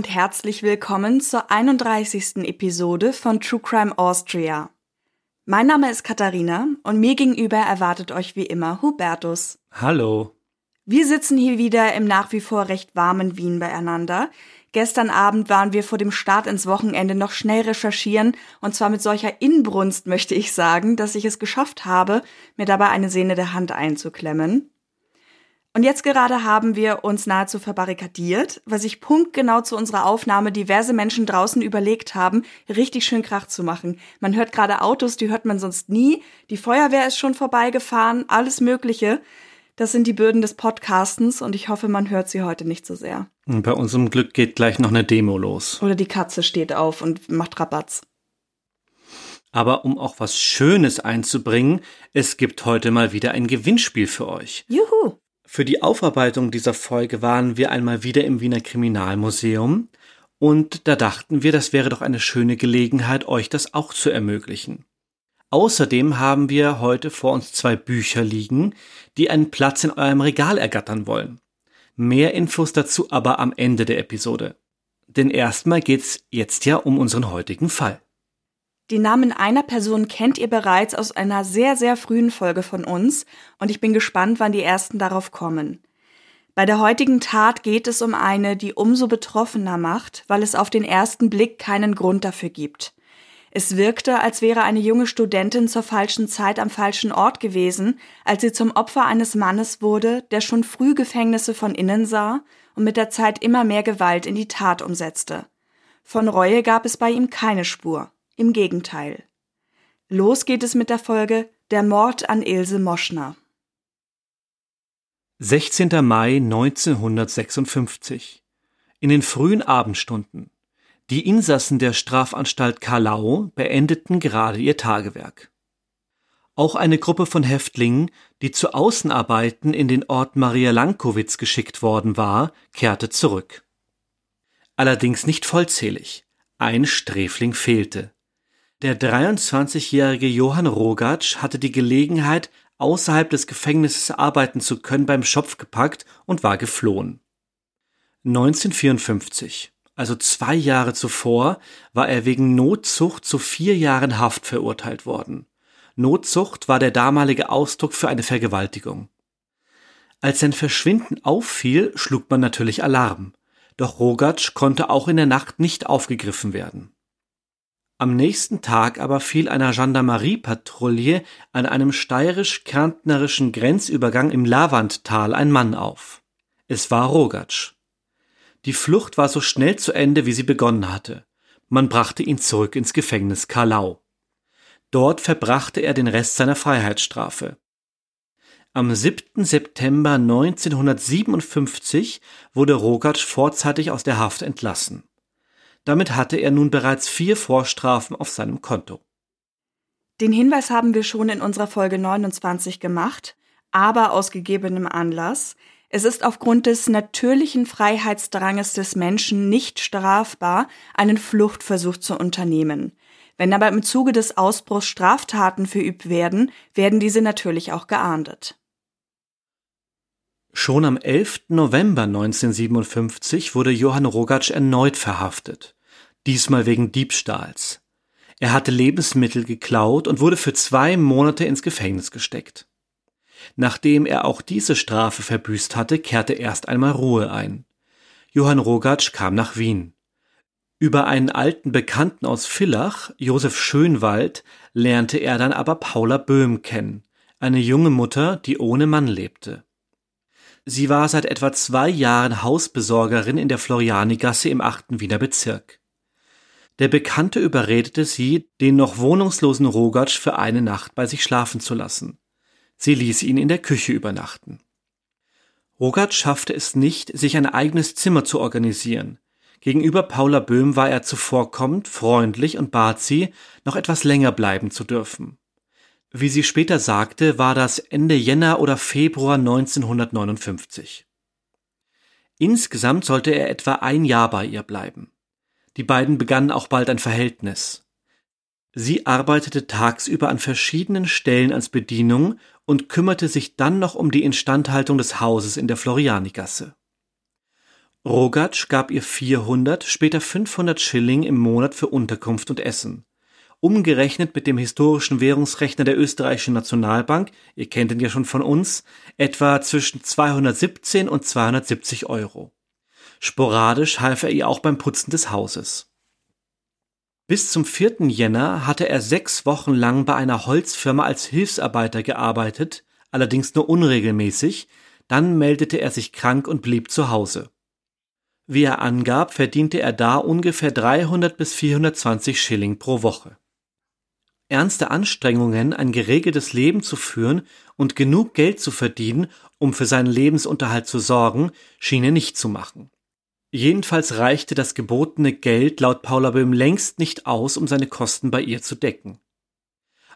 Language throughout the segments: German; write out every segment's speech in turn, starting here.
Und herzlich willkommen zur 31. Episode von True Crime Austria. Mein Name ist Katharina und mir gegenüber erwartet euch wie immer Hubertus. Hallo. Wir sitzen hier wieder im nach wie vor recht warmen Wien beieinander. Gestern Abend waren wir vor dem Start ins Wochenende noch schnell recherchieren und zwar mit solcher Inbrunst möchte ich sagen, dass ich es geschafft habe, mir dabei eine Sehne der Hand einzuklemmen. Und jetzt gerade haben wir uns nahezu verbarrikadiert, weil sich punktgenau zu unserer Aufnahme diverse Menschen draußen überlegt haben, richtig schön Krach zu machen. Man hört gerade Autos, die hört man sonst nie. Die Feuerwehr ist schon vorbeigefahren, alles Mögliche. Das sind die Bürden des Podcastens und ich hoffe, man hört sie heute nicht so sehr. Bei unserem Glück geht gleich noch eine Demo los. Oder die Katze steht auf und macht Rabatz. Aber um auch was Schönes einzubringen, es gibt heute mal wieder ein Gewinnspiel für euch. Juhu! Für die Aufarbeitung dieser Folge waren wir einmal wieder im Wiener Kriminalmuseum und da dachten wir, das wäre doch eine schöne Gelegenheit, euch das auch zu ermöglichen. Außerdem haben wir heute vor uns zwei Bücher liegen, die einen Platz in eurem Regal ergattern wollen. Mehr Infos dazu aber am Ende der Episode. Denn erstmal geht's jetzt ja um unseren heutigen Fall. Die Namen einer Person kennt ihr bereits aus einer sehr, sehr frühen Folge von uns und ich bin gespannt, wann die ersten darauf kommen. Bei der heutigen Tat geht es um eine, die umso betroffener macht, weil es auf den ersten Blick keinen Grund dafür gibt. Es wirkte, als wäre eine junge Studentin zur falschen Zeit am falschen Ort gewesen, als sie zum Opfer eines Mannes wurde, der schon früh Gefängnisse von innen sah und mit der Zeit immer mehr Gewalt in die Tat umsetzte. Von Reue gab es bei ihm keine Spur. Im Gegenteil. Los geht es mit der Folge Der Mord an Ilse Moschner. 16. Mai 1956. In den frühen Abendstunden. Die Insassen der Strafanstalt Karlau beendeten gerade ihr Tagewerk. Auch eine Gruppe von Häftlingen, die zu Außenarbeiten in den Ort Maria Lankowitz geschickt worden war, kehrte zurück. Allerdings nicht vollzählig. Ein Sträfling fehlte. Der 23-jährige Johann Rogatsch hatte die Gelegenheit, außerhalb des Gefängnisses arbeiten zu können, beim Schopf gepackt und war geflohen. 1954, also zwei Jahre zuvor, war er wegen Notzucht zu vier Jahren Haft verurteilt worden. Notzucht war der damalige Ausdruck für eine Vergewaltigung. Als sein Verschwinden auffiel, schlug man natürlich Alarm. Doch Rogatsch konnte auch in der Nacht nicht aufgegriffen werden. Am nächsten Tag aber fiel einer Gendarmeriepatrouille an einem steirisch-kärntnerischen Grenzübergang im Lavandtal ein Mann auf. Es war Rogatsch. Die Flucht war so schnell zu Ende, wie sie begonnen hatte. Man brachte ihn zurück ins Gefängnis Karlau. Dort verbrachte er den Rest seiner Freiheitsstrafe. Am 7. September 1957 wurde Rogatsch vorzeitig aus der Haft entlassen. Damit hatte er nun bereits vier Vorstrafen auf seinem Konto. Den Hinweis haben wir schon in unserer Folge 29 gemacht, aber aus gegebenem Anlass. Es ist aufgrund des natürlichen Freiheitsdranges des Menschen nicht strafbar, einen Fluchtversuch zu unternehmen. Wenn aber im Zuge des Ausbruchs Straftaten verübt werden, werden diese natürlich auch geahndet. Schon am 11. November 1957 wurde Johann Rogatsch erneut verhaftet, diesmal wegen Diebstahls. Er hatte Lebensmittel geklaut und wurde für zwei Monate ins Gefängnis gesteckt. Nachdem er auch diese Strafe verbüßt hatte, kehrte erst einmal Ruhe ein. Johann Rogatsch kam nach Wien. Über einen alten Bekannten aus Villach, Josef Schönwald, lernte er dann aber Paula Böhm kennen, eine junge Mutter, die ohne Mann lebte. Sie war seit etwa zwei Jahren Hausbesorgerin in der Florianigasse im achten Wiener Bezirk. Der Bekannte überredete sie, den noch wohnungslosen Rogatsch für eine Nacht bei sich schlafen zu lassen. Sie ließ ihn in der Küche übernachten. Rogat schaffte es nicht, sich ein eigenes Zimmer zu organisieren. Gegenüber Paula Böhm war er zuvorkommend, freundlich und bat sie, noch etwas länger bleiben zu dürfen. Wie sie später sagte, war das Ende Jänner oder Februar 1959. Insgesamt sollte er etwa ein Jahr bei ihr bleiben. Die beiden begannen auch bald ein Verhältnis. Sie arbeitete tagsüber an verschiedenen Stellen als Bedienung und kümmerte sich dann noch um die Instandhaltung des Hauses in der Florianigasse. Rogatsch gab ihr 400, später 500 Schilling im Monat für Unterkunft und Essen. Umgerechnet mit dem historischen Währungsrechner der österreichischen Nationalbank, ihr kennt ihn ja schon von uns, etwa zwischen 217 und 270 Euro. Sporadisch half er ihr auch beim Putzen des Hauses. Bis zum 4. Jänner hatte er sechs Wochen lang bei einer Holzfirma als Hilfsarbeiter gearbeitet, allerdings nur unregelmäßig, dann meldete er sich krank und blieb zu Hause. Wie er angab, verdiente er da ungefähr 300 bis 420 Schilling pro Woche. Ernste Anstrengungen, ein geregeltes Leben zu führen und genug Geld zu verdienen, um für seinen Lebensunterhalt zu sorgen, schien er nicht zu machen. Jedenfalls reichte das gebotene Geld laut Paula Böhm längst nicht aus, um seine Kosten bei ihr zu decken.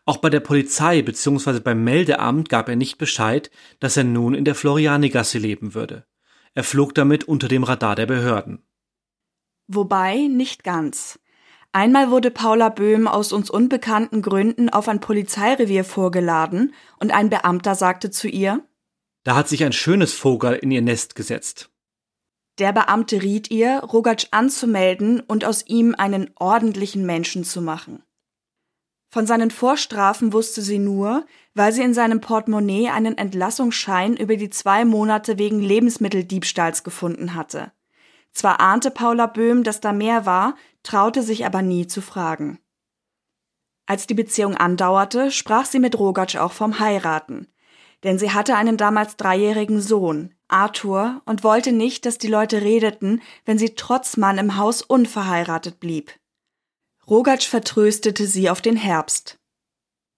Auch bei der Polizei bzw. beim Meldeamt gab er nicht Bescheid, dass er nun in der Florianigasse leben würde. Er flog damit unter dem Radar der Behörden. Wobei nicht ganz. Einmal wurde Paula Böhm aus uns unbekannten Gründen auf ein Polizeirevier vorgeladen und ein Beamter sagte zu ihr, Da hat sich ein schönes Vogel in ihr Nest gesetzt. Der Beamte riet ihr, Rogatsch anzumelden und aus ihm einen ordentlichen Menschen zu machen. Von seinen Vorstrafen wusste sie nur, weil sie in seinem Portemonnaie einen Entlassungsschein über die zwei Monate wegen Lebensmitteldiebstahls gefunden hatte. Zwar ahnte Paula Böhm, dass da mehr war, traute sich aber nie zu fragen. Als die Beziehung andauerte, sprach sie mit Rogatsch auch vom Heiraten. Denn sie hatte einen damals dreijährigen Sohn, Arthur und wollte nicht, dass die Leute redeten, wenn sie trotz Mann im Haus unverheiratet blieb. Rogatsch vertröstete sie auf den Herbst.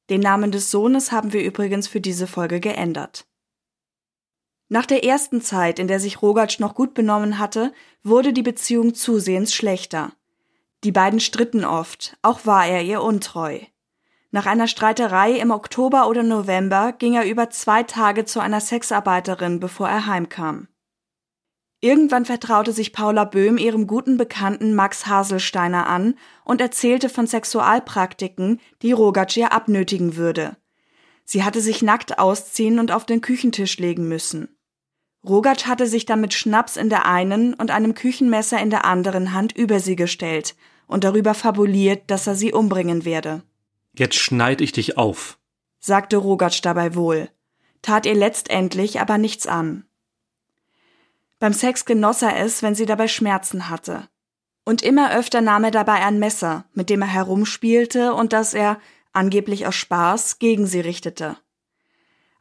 Den Namen des Sohnes haben wir übrigens für diese Folge geändert. Nach der ersten Zeit, in der sich Rogatsch noch gut benommen hatte, wurde die Beziehung zusehends schlechter. Die beiden stritten oft, auch war er ihr untreu. Nach einer Streiterei im Oktober oder November ging er über zwei Tage zu einer Sexarbeiterin, bevor er heimkam. Irgendwann vertraute sich Paula Böhm ihrem guten Bekannten Max Haselsteiner an und erzählte von Sexualpraktiken, die Rogatsch ihr abnötigen würde. Sie hatte sich nackt ausziehen und auf den Küchentisch legen müssen. Rogatsch hatte sich dann mit Schnaps in der einen und einem Küchenmesser in der anderen Hand über sie gestellt und darüber fabuliert, dass er sie umbringen werde. Jetzt schneid ich dich auf, sagte Rogatsch dabei wohl, tat ihr letztendlich aber nichts an. Beim Sex genoss er es, wenn sie dabei Schmerzen hatte. Und immer öfter nahm er dabei ein Messer, mit dem er herumspielte und das er, angeblich aus Spaß, gegen sie richtete.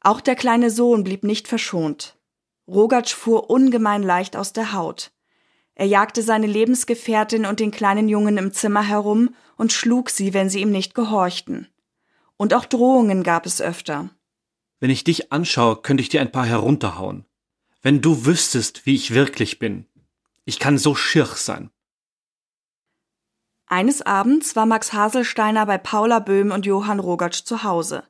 Auch der kleine Sohn blieb nicht verschont. Rogatsch fuhr ungemein leicht aus der Haut. Er jagte seine Lebensgefährtin und den kleinen Jungen im Zimmer herum und schlug sie, wenn sie ihm nicht gehorchten. Und auch Drohungen gab es öfter. Wenn ich dich anschaue, könnte ich dir ein paar herunterhauen. Wenn du wüsstest, wie ich wirklich bin. Ich kann so schirch sein. Eines Abends war Max Haselsteiner bei Paula Böhm und Johann Rogatsch zu Hause.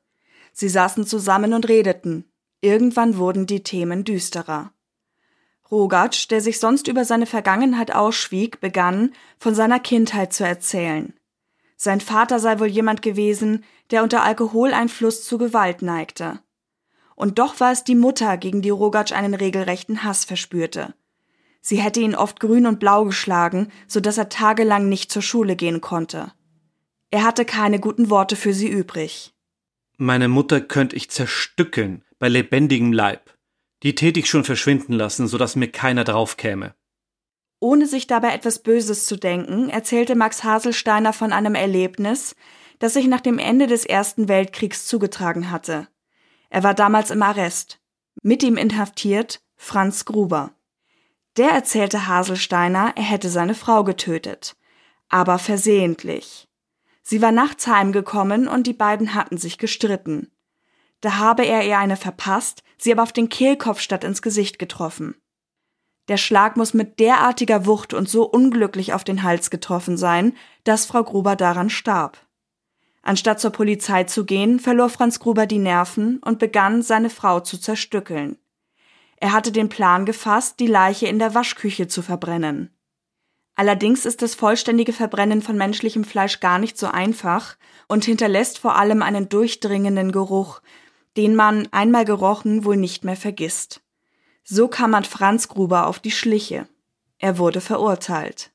Sie saßen zusammen und redeten. Irgendwann wurden die Themen düsterer. Rogatsch, der sich sonst über seine Vergangenheit ausschwieg, begann, von seiner Kindheit zu erzählen. Sein Vater sei wohl jemand gewesen, der unter Alkoholeinfluss zu Gewalt neigte. Und doch war es die Mutter, gegen die Rogatsch einen regelrechten Hass verspürte. Sie hätte ihn oft grün und blau geschlagen, so dass er tagelang nicht zur Schule gehen konnte. Er hatte keine guten Worte für sie übrig. Meine Mutter könnte ich zerstückeln, bei lebendigem Leib. Die täte ich schon verschwinden lassen, so dass mir keiner draufkäme. Ohne sich dabei etwas Böses zu denken, erzählte Max Haselsteiner von einem Erlebnis, das sich nach dem Ende des Ersten Weltkriegs zugetragen hatte. Er war damals im Arrest. Mit ihm inhaftiert Franz Gruber. Der erzählte Haselsteiner, er hätte seine Frau getötet. Aber versehentlich. Sie war nachts heimgekommen und die beiden hatten sich gestritten. Da habe er ihr eine verpasst, sie aber auf den Kehlkopf statt ins Gesicht getroffen. Der Schlag muss mit derartiger Wucht und so unglücklich auf den Hals getroffen sein, dass Frau Gruber daran starb. Anstatt zur Polizei zu gehen, verlor Franz Gruber die Nerven und begann, seine Frau zu zerstückeln. Er hatte den Plan gefasst, die Leiche in der Waschküche zu verbrennen. Allerdings ist das vollständige Verbrennen von menschlichem Fleisch gar nicht so einfach und hinterlässt vor allem einen durchdringenden Geruch, den man einmal gerochen wohl nicht mehr vergisst. So kam man Franz Gruber auf die Schliche. Er wurde verurteilt.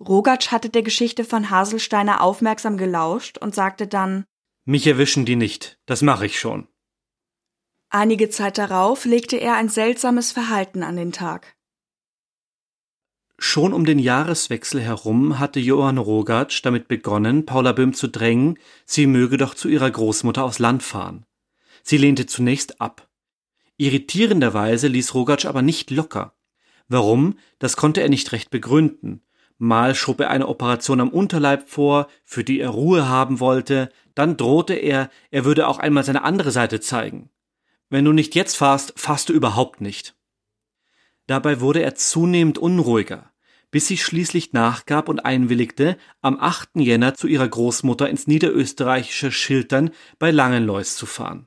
Rogatsch hatte der Geschichte von Haselsteiner aufmerksam gelauscht und sagte dann Mich erwischen die nicht, das mache ich schon. Einige Zeit darauf legte er ein seltsames Verhalten an den Tag. Schon um den Jahreswechsel herum hatte Johann Rogatsch damit begonnen, Paula Böhm zu drängen, sie möge doch zu ihrer Großmutter aufs Land fahren. Sie lehnte zunächst ab. Irritierenderweise ließ Rogatsch aber nicht locker. Warum, das konnte er nicht recht begründen. Mal schob er eine Operation am Unterleib vor, für die er Ruhe haben wollte, dann drohte er, er würde auch einmal seine andere Seite zeigen. Wenn du nicht jetzt fahrst, fahrst du überhaupt nicht. Dabei wurde er zunehmend unruhiger, bis sie schließlich nachgab und einwilligte, am 8. Jänner zu ihrer Großmutter ins niederösterreichische Schiltern bei Langenlois zu fahren.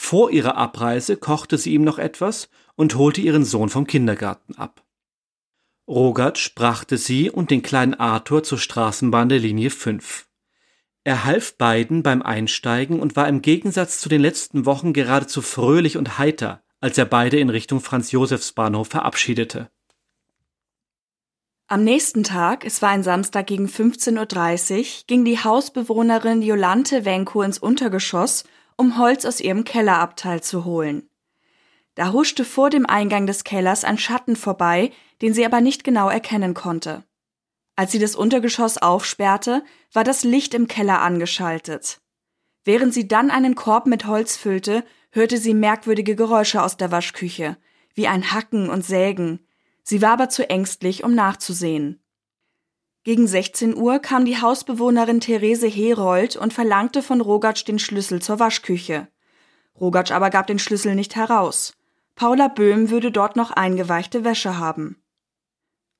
Vor ihrer Abreise kochte sie ihm noch etwas und holte ihren Sohn vom Kindergarten ab. Rogatsch brachte sie und den kleinen Arthur zur Straßenbahn der Linie 5. Er half beiden beim Einsteigen und war im Gegensatz zu den letzten Wochen geradezu fröhlich und heiter, als er beide in Richtung Franz-Josefs-Bahnhof verabschiedete. Am nächsten Tag, es war ein Samstag gegen 15.30 Uhr, ging die Hausbewohnerin Jolante Wenko ins Untergeschoss, um Holz aus ihrem Kellerabteil zu holen. Da huschte vor dem Eingang des Kellers ein Schatten vorbei, den sie aber nicht genau erkennen konnte. Als sie das Untergeschoss aufsperrte, war das Licht im Keller angeschaltet. Während sie dann einen Korb mit Holz füllte, hörte sie merkwürdige Geräusche aus der Waschküche, wie ein Hacken und Sägen. Sie war aber zu ängstlich, um nachzusehen. Gegen 16 Uhr kam die Hausbewohnerin Therese Herold und verlangte von Rogatsch den Schlüssel zur Waschküche. Rogatsch aber gab den Schlüssel nicht heraus. Paula Böhm würde dort noch eingeweichte Wäsche haben.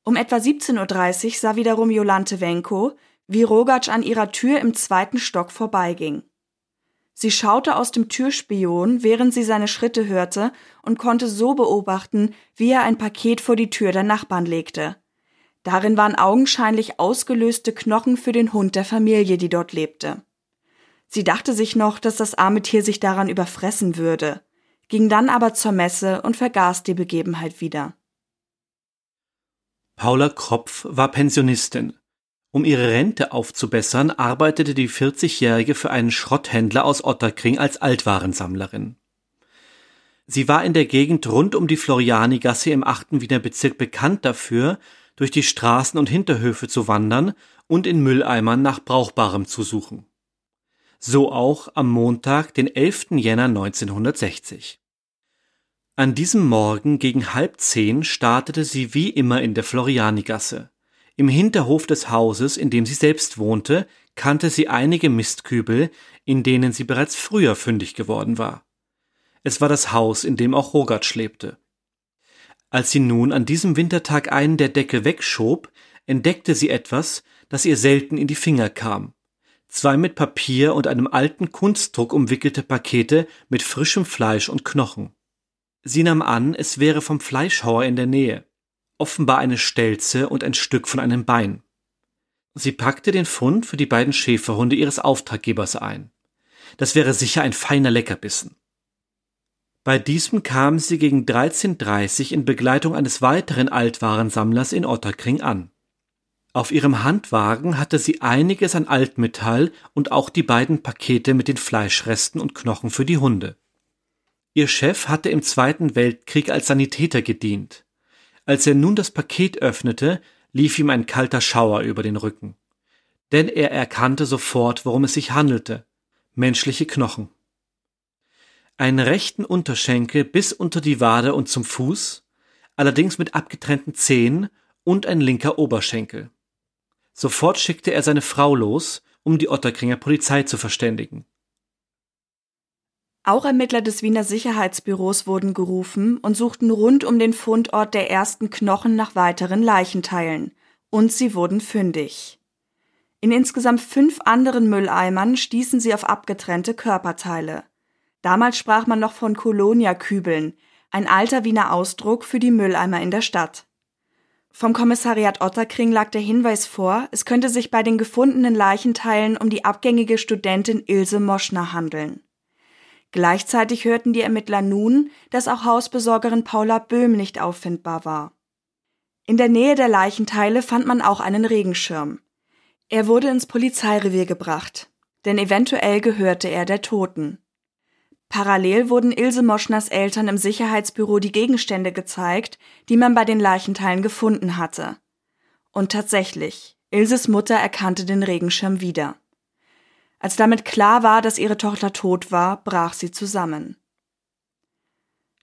Um etwa 17.30 Uhr sah wiederum Jolante Wenko, wie Rogatsch an ihrer Tür im zweiten Stock vorbeiging. Sie schaute aus dem Türspion, während sie seine Schritte hörte und konnte so beobachten, wie er ein Paket vor die Tür der Nachbarn legte. Darin waren augenscheinlich ausgelöste Knochen für den Hund der Familie, die dort lebte. Sie dachte sich noch, dass das arme Tier sich daran überfressen würde, ging dann aber zur Messe und vergaß die Begebenheit wieder. Paula Kropf war Pensionistin. Um ihre Rente aufzubessern, arbeitete die 40-Jährige für einen Schrotthändler aus Otterkring als Altwarensammlerin. Sie war in der Gegend rund um die Florianigasse im 8. Wiener Bezirk bekannt dafür, durch die Straßen und Hinterhöfe zu wandern und in Mülleimern nach Brauchbarem zu suchen. So auch am Montag, den 11. Jänner 1960. An diesem Morgen gegen halb zehn startete sie wie immer in der Florianigasse. Im Hinterhof des Hauses, in dem sie selbst wohnte, kannte sie einige Mistkübel, in denen sie bereits früher fündig geworden war. Es war das Haus, in dem auch Rogatsch lebte. Als sie nun an diesem Wintertag einen der Deckel wegschob, entdeckte sie etwas, das ihr selten in die Finger kam. Zwei mit Papier und einem alten Kunstdruck umwickelte Pakete mit frischem Fleisch und Knochen. Sie nahm an, es wäre vom Fleischhauer in der Nähe offenbar eine Stelze und ein Stück von einem Bein. Sie packte den Fund für die beiden Schäferhunde ihres Auftraggebers ein. Das wäre sicher ein feiner Leckerbissen. Bei diesem kam sie gegen 13.30 in Begleitung eines weiteren Altwarensammlers in Otterkring an. Auf ihrem Handwagen hatte sie einiges an Altmetall und auch die beiden Pakete mit den Fleischresten und Knochen für die Hunde. Ihr Chef hatte im Zweiten Weltkrieg als Sanitäter gedient. Als er nun das Paket öffnete, lief ihm ein kalter Schauer über den Rücken. Denn er erkannte sofort, worum es sich handelte. Menschliche Knochen. Einen rechten Unterschenkel bis unter die Wade und zum Fuß, allerdings mit abgetrennten Zehen und ein linker Oberschenkel. Sofort schickte er seine Frau los, um die Otterkringer Polizei zu verständigen. Auch Ermittler des Wiener Sicherheitsbüros wurden gerufen und suchten rund um den Fundort der ersten Knochen nach weiteren Leichenteilen. Und sie wurden fündig. In insgesamt fünf anderen Mülleimern stießen sie auf abgetrennte Körperteile. Damals sprach man noch von Kolonia-Kübeln, ein alter Wiener Ausdruck für die Mülleimer in der Stadt. Vom Kommissariat Otterkring lag der Hinweis vor, es könnte sich bei den gefundenen Leichenteilen um die abgängige Studentin Ilse Moschner handeln. Gleichzeitig hörten die Ermittler nun, dass auch Hausbesorgerin Paula Böhm nicht auffindbar war. In der Nähe der Leichenteile fand man auch einen Regenschirm. Er wurde ins Polizeirevier gebracht, denn eventuell gehörte er der Toten. Parallel wurden Ilse Moschners Eltern im Sicherheitsbüro die Gegenstände gezeigt, die man bei den Leichenteilen gefunden hatte. Und tatsächlich, Ilses Mutter erkannte den Regenschirm wieder. Als damit klar war, dass ihre Tochter tot war, brach sie zusammen.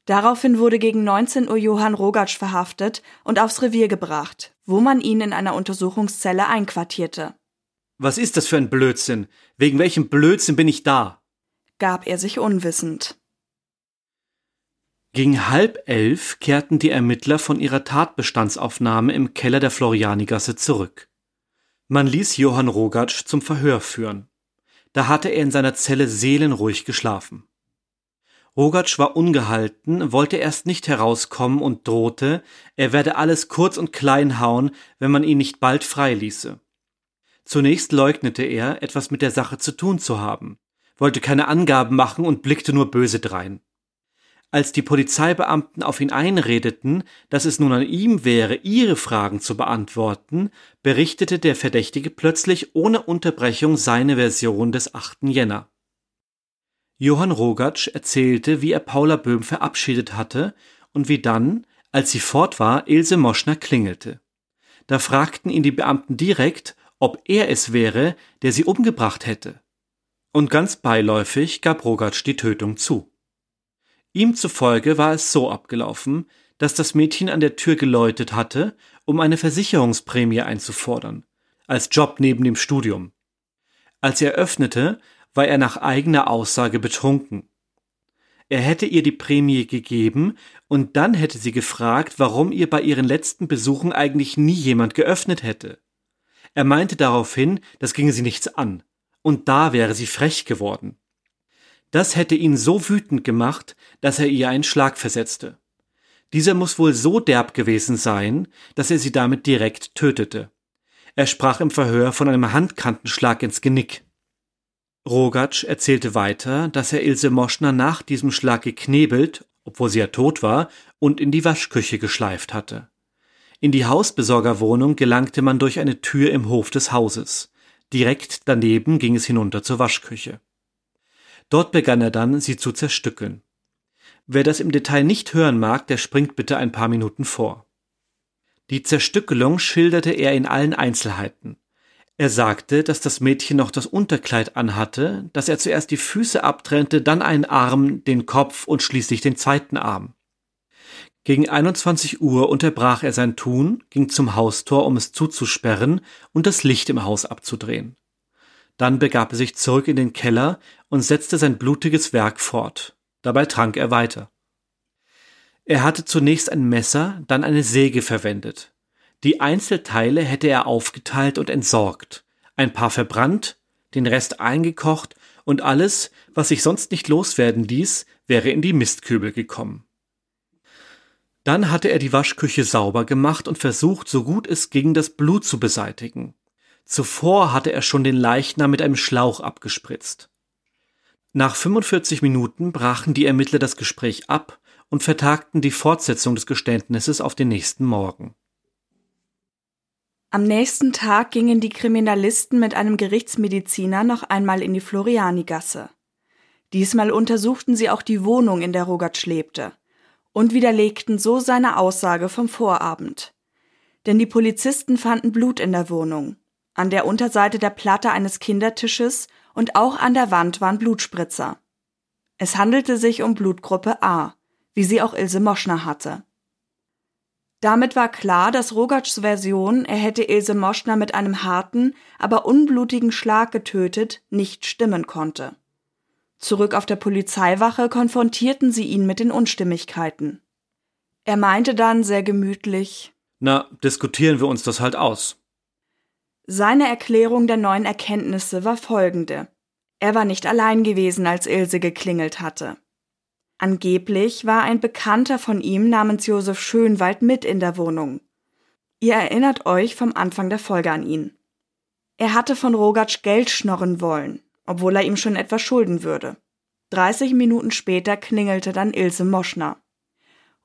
Daraufhin wurde gegen 19 Uhr Johann Rogatsch verhaftet und aufs Revier gebracht, wo man ihn in einer Untersuchungszelle einquartierte. Was ist das für ein Blödsinn? Wegen welchem Blödsinn bin ich da? Gab er sich unwissend. Gegen halb elf kehrten die Ermittler von ihrer Tatbestandsaufnahme im Keller der Florianigasse zurück. Man ließ Johann Rogatsch zum Verhör führen. Da hatte er in seiner Zelle seelenruhig geschlafen. Rogatsch war ungehalten, wollte erst nicht herauskommen und drohte, er werde alles kurz und klein hauen, wenn man ihn nicht bald freiließe. Zunächst leugnete er, etwas mit der Sache zu tun zu haben, wollte keine Angaben machen und blickte nur böse drein. Als die Polizeibeamten auf ihn einredeten, dass es nun an ihm wäre, ihre Fragen zu beantworten, berichtete der Verdächtige plötzlich ohne Unterbrechung seine Version des 8. Jänner. Johann Rogatsch erzählte, wie er Paula Böhm verabschiedet hatte und wie dann, als sie fort war, Ilse Moschner klingelte. Da fragten ihn die Beamten direkt, ob er es wäre, der sie umgebracht hätte. Und ganz beiläufig gab Rogatsch die Tötung zu. Ihm zufolge war es so abgelaufen, dass das Mädchen an der Tür geläutet hatte, um eine Versicherungsprämie einzufordern, als Job neben dem Studium. Als er öffnete, war er nach eigener Aussage betrunken. Er hätte ihr die Prämie gegeben und dann hätte sie gefragt, warum ihr bei ihren letzten Besuchen eigentlich nie jemand geöffnet hätte. Er meinte daraufhin, das ginge sie nichts an, und da wäre sie frech geworden. Das hätte ihn so wütend gemacht, dass er ihr einen Schlag versetzte. Dieser muss wohl so derb gewesen sein, dass er sie damit direkt tötete. Er sprach im Verhör von einem Handkantenschlag ins Genick. Rogatsch erzählte weiter, dass er Ilse Moschner nach diesem Schlag geknebelt, obwohl sie ja tot war, und in die Waschküche geschleift hatte. In die Hausbesorgerwohnung gelangte man durch eine Tür im Hof des Hauses. Direkt daneben ging es hinunter zur Waschküche. Dort begann er dann, sie zu zerstückeln. Wer das im Detail nicht hören mag, der springt bitte ein paar Minuten vor. Die Zerstückelung schilderte er in allen Einzelheiten. Er sagte, dass das Mädchen noch das Unterkleid anhatte, dass er zuerst die Füße abtrennte, dann einen Arm, den Kopf und schließlich den zweiten Arm. Gegen 21 Uhr unterbrach er sein Tun, ging zum Haustor, um es zuzusperren und das Licht im Haus abzudrehen. Dann begab er sich zurück in den Keller und setzte sein blutiges Werk fort. Dabei trank er weiter. Er hatte zunächst ein Messer, dann eine Säge verwendet. Die Einzelteile hätte er aufgeteilt und entsorgt, ein paar verbrannt, den Rest eingekocht und alles, was sich sonst nicht loswerden ließ, wäre in die Mistkübel gekommen. Dann hatte er die Waschküche sauber gemacht und versucht, so gut es ging, das Blut zu beseitigen. Zuvor hatte er schon den Leichnam mit einem Schlauch abgespritzt. Nach 45 Minuten brachen die Ermittler das Gespräch ab und vertagten die Fortsetzung des Geständnisses auf den nächsten Morgen. Am nächsten Tag gingen die Kriminalisten mit einem Gerichtsmediziner noch einmal in die Florianigasse. Diesmal untersuchten sie auch die Wohnung, in der Rogatsch lebte, und widerlegten so seine Aussage vom Vorabend. Denn die Polizisten fanden Blut in der Wohnung, an der Unterseite der Platte eines Kindertisches und auch an der Wand waren Blutspritzer. Es handelte sich um Blutgruppe A, wie sie auch Ilse Moschner hatte. Damit war klar, dass Rogatschs Version, er hätte Ilse Moschner mit einem harten, aber unblutigen Schlag getötet, nicht stimmen konnte. Zurück auf der Polizeiwache konfrontierten sie ihn mit den Unstimmigkeiten. Er meinte dann sehr gemütlich Na, diskutieren wir uns das halt aus. Seine Erklärung der neuen Erkenntnisse war folgende. Er war nicht allein gewesen, als Ilse geklingelt hatte. Angeblich war ein Bekannter von ihm namens Josef Schönwald mit in der Wohnung. Ihr erinnert euch vom Anfang der Folge an ihn. Er hatte von Rogatsch Geld schnorren wollen, obwohl er ihm schon etwas schulden würde. 30 Minuten später klingelte dann Ilse Moschner.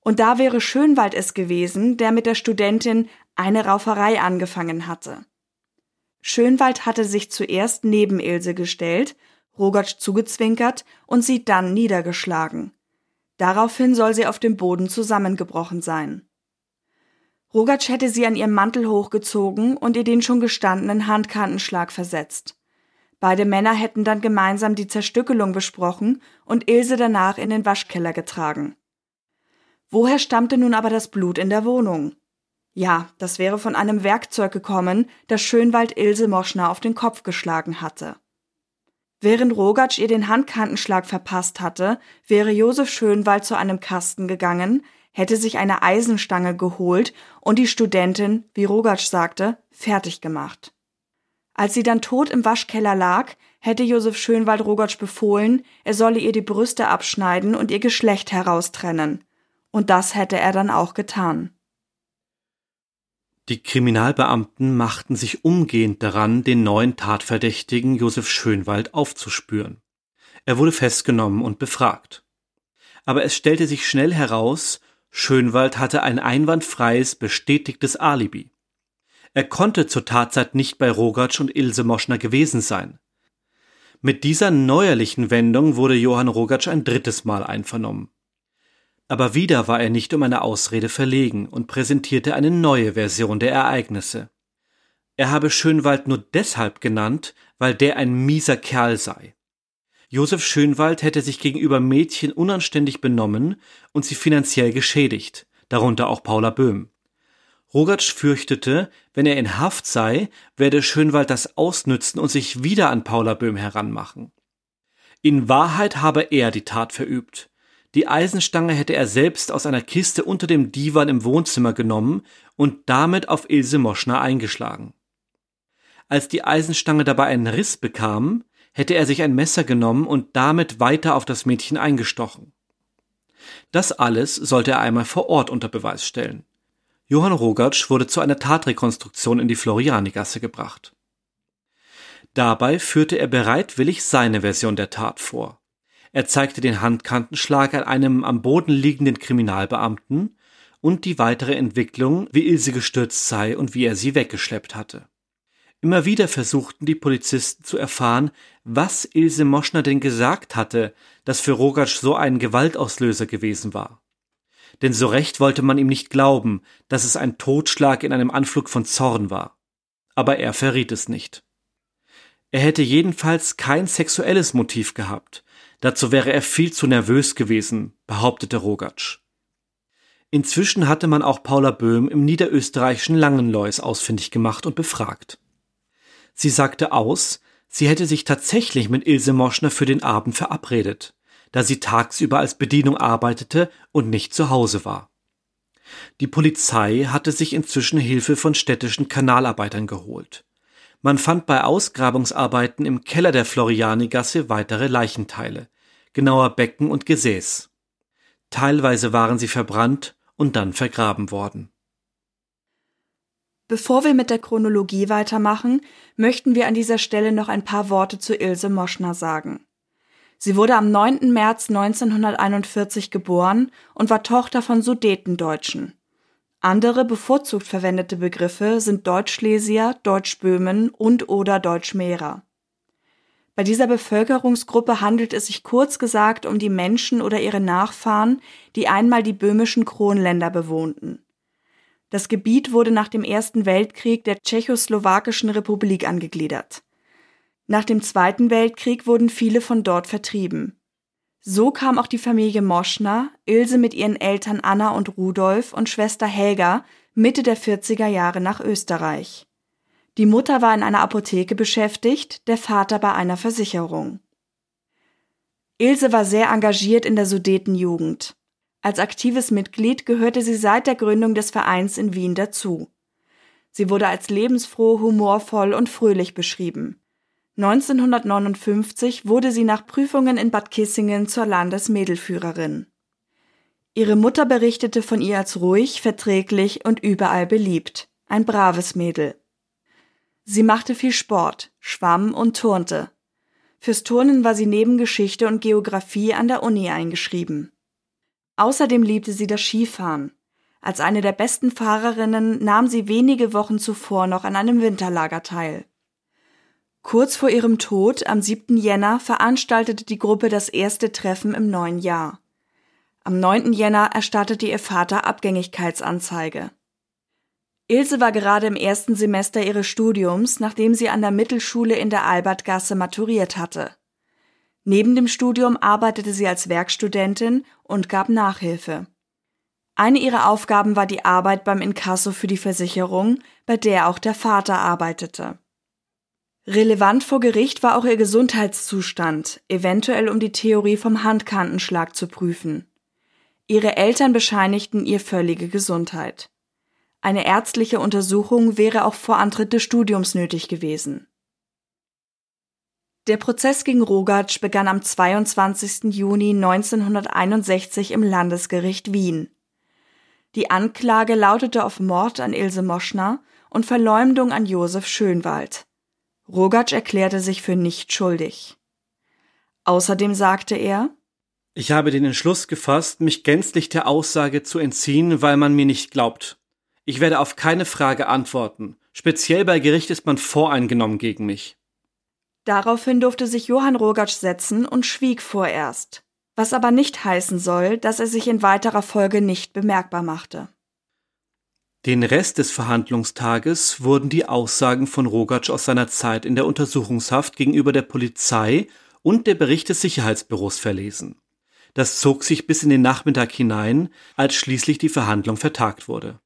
Und da wäre Schönwald es gewesen, der mit der Studentin eine Rauferei angefangen hatte. Schönwald hatte sich zuerst neben Ilse gestellt, Rogatsch zugezwinkert und sie dann niedergeschlagen. Daraufhin soll sie auf dem Boden zusammengebrochen sein. Rogatsch hätte sie an ihrem Mantel hochgezogen und ihr den schon gestandenen Handkantenschlag versetzt. Beide Männer hätten dann gemeinsam die Zerstückelung besprochen und Ilse danach in den Waschkeller getragen. Woher stammte nun aber das Blut in der Wohnung? Ja, das wäre von einem Werkzeug gekommen, das Schönwald Ilse Moschner auf den Kopf geschlagen hatte. Während Rogatsch ihr den Handkantenschlag verpasst hatte, wäre Josef Schönwald zu einem Kasten gegangen, hätte sich eine Eisenstange geholt und die Studentin, wie Rogatsch sagte, fertig gemacht. Als sie dann tot im Waschkeller lag, hätte Josef Schönwald Rogatsch befohlen, er solle ihr die Brüste abschneiden und ihr Geschlecht heraustrennen. Und das hätte er dann auch getan. Die Kriminalbeamten machten sich umgehend daran, den neuen Tatverdächtigen Josef Schönwald aufzuspüren. Er wurde festgenommen und befragt. Aber es stellte sich schnell heraus, Schönwald hatte ein einwandfreies, bestätigtes Alibi. Er konnte zur Tatzeit nicht bei Rogatsch und Ilse Moschner gewesen sein. Mit dieser neuerlichen Wendung wurde Johann Rogatsch ein drittes Mal einvernommen. Aber wieder war er nicht um eine Ausrede verlegen und präsentierte eine neue Version der Ereignisse. Er habe Schönwald nur deshalb genannt, weil der ein mieser Kerl sei. Josef Schönwald hätte sich gegenüber Mädchen unanständig benommen und sie finanziell geschädigt, darunter auch Paula Böhm. Rogatsch fürchtete, wenn er in Haft sei, werde Schönwald das ausnützen und sich wieder an Paula Böhm heranmachen. In Wahrheit habe er die Tat verübt. Die Eisenstange hätte er selbst aus einer Kiste unter dem Divan im Wohnzimmer genommen und damit auf Ilse Moschner eingeschlagen. Als die Eisenstange dabei einen Riss bekam, hätte er sich ein Messer genommen und damit weiter auf das Mädchen eingestochen. Das alles sollte er einmal vor Ort unter Beweis stellen. Johann Rogatsch wurde zu einer Tatrekonstruktion in die Florianigasse gebracht. Dabei führte er bereitwillig seine Version der Tat vor. Er zeigte den Handkantenschlag an einem am Boden liegenden Kriminalbeamten und die weitere Entwicklung, wie Ilse gestürzt sei und wie er sie weggeschleppt hatte. Immer wieder versuchten die Polizisten zu erfahren, was Ilse Moschner denn gesagt hatte, das für Rogatsch so ein Gewaltauslöser gewesen war. Denn so recht wollte man ihm nicht glauben, dass es ein Totschlag in einem Anflug von Zorn war. Aber er verriet es nicht. Er hätte jedenfalls kein sexuelles Motiv gehabt, Dazu wäre er viel zu nervös gewesen, behauptete Rogatsch. Inzwischen hatte man auch Paula Böhm im niederösterreichischen Langenlois ausfindig gemacht und befragt. Sie sagte aus, sie hätte sich tatsächlich mit Ilse Moschner für den Abend verabredet, da sie tagsüber als Bedienung arbeitete und nicht zu Hause war. Die Polizei hatte sich inzwischen Hilfe von städtischen Kanalarbeitern geholt. Man fand bei Ausgrabungsarbeiten im Keller der Florianigasse weitere Leichenteile, genauer Becken und Gesäß. Teilweise waren sie verbrannt und dann vergraben worden. Bevor wir mit der Chronologie weitermachen, möchten wir an dieser Stelle noch ein paar Worte zu Ilse Moschner sagen. Sie wurde am 9. März 1941 geboren und war Tochter von Sudetendeutschen. Andere bevorzugt verwendete Begriffe sind Deutschschlesier, Deutschböhmen und oder Deutschmährer. Bei dieser Bevölkerungsgruppe handelt es sich kurz gesagt um die Menschen oder ihre Nachfahren, die einmal die böhmischen Kronländer bewohnten. Das Gebiet wurde nach dem Ersten Weltkrieg der Tschechoslowakischen Republik angegliedert. Nach dem Zweiten Weltkrieg wurden viele von dort vertrieben. So kam auch die Familie Moschner, Ilse mit ihren Eltern Anna und Rudolf und Schwester Helga Mitte der 40er Jahre nach Österreich. Die Mutter war in einer Apotheke beschäftigt, der Vater bei einer Versicherung. Ilse war sehr engagiert in der Sudetenjugend. Als aktives Mitglied gehörte sie seit der Gründung des Vereins in Wien dazu. Sie wurde als lebensfroh, humorvoll und fröhlich beschrieben. 1959 wurde sie nach Prüfungen in Bad Kissingen zur Landesmädelführerin. Ihre Mutter berichtete von ihr als ruhig, verträglich und überall beliebt. Ein braves Mädel. Sie machte viel Sport, schwamm und turnte. Fürs Turnen war sie neben Geschichte und Geographie an der Uni eingeschrieben. Außerdem liebte sie das Skifahren. Als eine der besten Fahrerinnen nahm sie wenige Wochen zuvor noch an einem Winterlager teil. Kurz vor ihrem Tod am 7. Jänner veranstaltete die Gruppe das erste Treffen im neuen Jahr. Am 9. Jänner erstattete ihr Vater Abgängigkeitsanzeige. Ilse war gerade im ersten Semester ihres Studiums, nachdem sie an der Mittelschule in der Albertgasse maturiert hatte. Neben dem Studium arbeitete sie als Werkstudentin und gab Nachhilfe. Eine ihrer Aufgaben war die Arbeit beim Inkasso für die Versicherung, bei der auch der Vater arbeitete. Relevant vor Gericht war auch ihr Gesundheitszustand, eventuell um die Theorie vom Handkantenschlag zu prüfen. Ihre Eltern bescheinigten ihr völlige Gesundheit. Eine ärztliche Untersuchung wäre auch vor Antritt des Studiums nötig gewesen. Der Prozess gegen Rogatsch begann am 22. Juni 1961 im Landesgericht Wien. Die Anklage lautete auf Mord an Ilse Moschner und Verleumdung an Josef Schönwald. Rogatsch erklärte sich für nicht schuldig. Außerdem sagte er, ich habe den Entschluss gefasst, mich gänzlich der Aussage zu entziehen, weil man mir nicht glaubt. Ich werde auf keine Frage antworten. Speziell bei Gericht ist man voreingenommen gegen mich. Daraufhin durfte sich Johann Rogatsch setzen und schwieg vorerst, was aber nicht heißen soll, dass er sich in weiterer Folge nicht bemerkbar machte. Den Rest des Verhandlungstages wurden die Aussagen von Rogatsch aus seiner Zeit in der Untersuchungshaft gegenüber der Polizei und der Bericht des Sicherheitsbüros verlesen. Das zog sich bis in den Nachmittag hinein, als schließlich die Verhandlung vertagt wurde.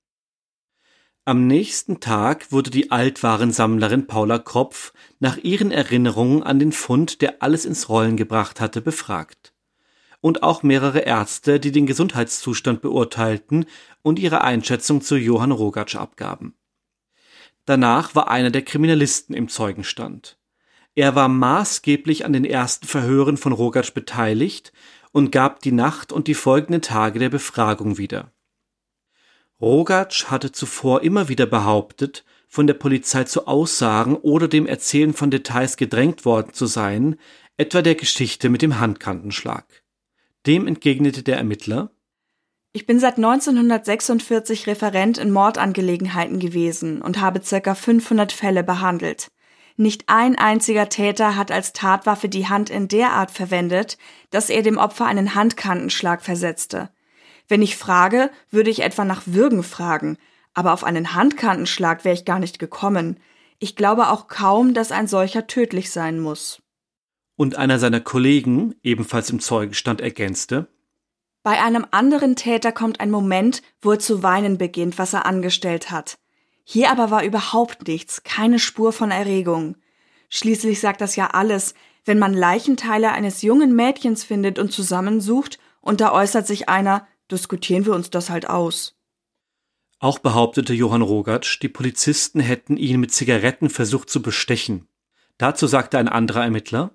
Am nächsten Tag wurde die Altwarensammlerin Paula Kropf nach ihren Erinnerungen an den Fund, der alles ins Rollen gebracht hatte, befragt und auch mehrere Ärzte, die den Gesundheitszustand beurteilten und ihre Einschätzung zu Johann Rogatsch abgaben. Danach war einer der Kriminalisten im Zeugenstand. Er war maßgeblich an den ersten Verhören von Rogatsch beteiligt und gab die Nacht und die folgenden Tage der Befragung wieder. Rogatsch hatte zuvor immer wieder behauptet, von der Polizei zu Aussagen oder dem Erzählen von Details gedrängt worden zu sein, etwa der Geschichte mit dem Handkantenschlag. Dem entgegnete der Ermittler Ich bin seit 1946 Referent in Mordangelegenheiten gewesen und habe circa 500 Fälle behandelt. Nicht ein einziger Täter hat als Tatwaffe die Hand in der Art verwendet, dass er dem Opfer einen Handkantenschlag versetzte. Wenn ich frage, würde ich etwa nach Würgen fragen, aber auf einen Handkantenschlag wäre ich gar nicht gekommen. Ich glaube auch kaum, dass ein solcher tödlich sein muss. Und einer seiner Kollegen, ebenfalls im Zeugenstand, ergänzte Bei einem anderen Täter kommt ein Moment, wo er zu weinen beginnt, was er angestellt hat. Hier aber war überhaupt nichts, keine Spur von Erregung. Schließlich sagt das ja alles, wenn man Leichenteile eines jungen Mädchens findet und zusammensucht, und da äußert sich einer, diskutieren wir uns das halt aus. Auch behauptete Johann Rogatsch, die Polizisten hätten ihn mit Zigaretten versucht zu bestechen. Dazu sagte ein anderer Ermittler,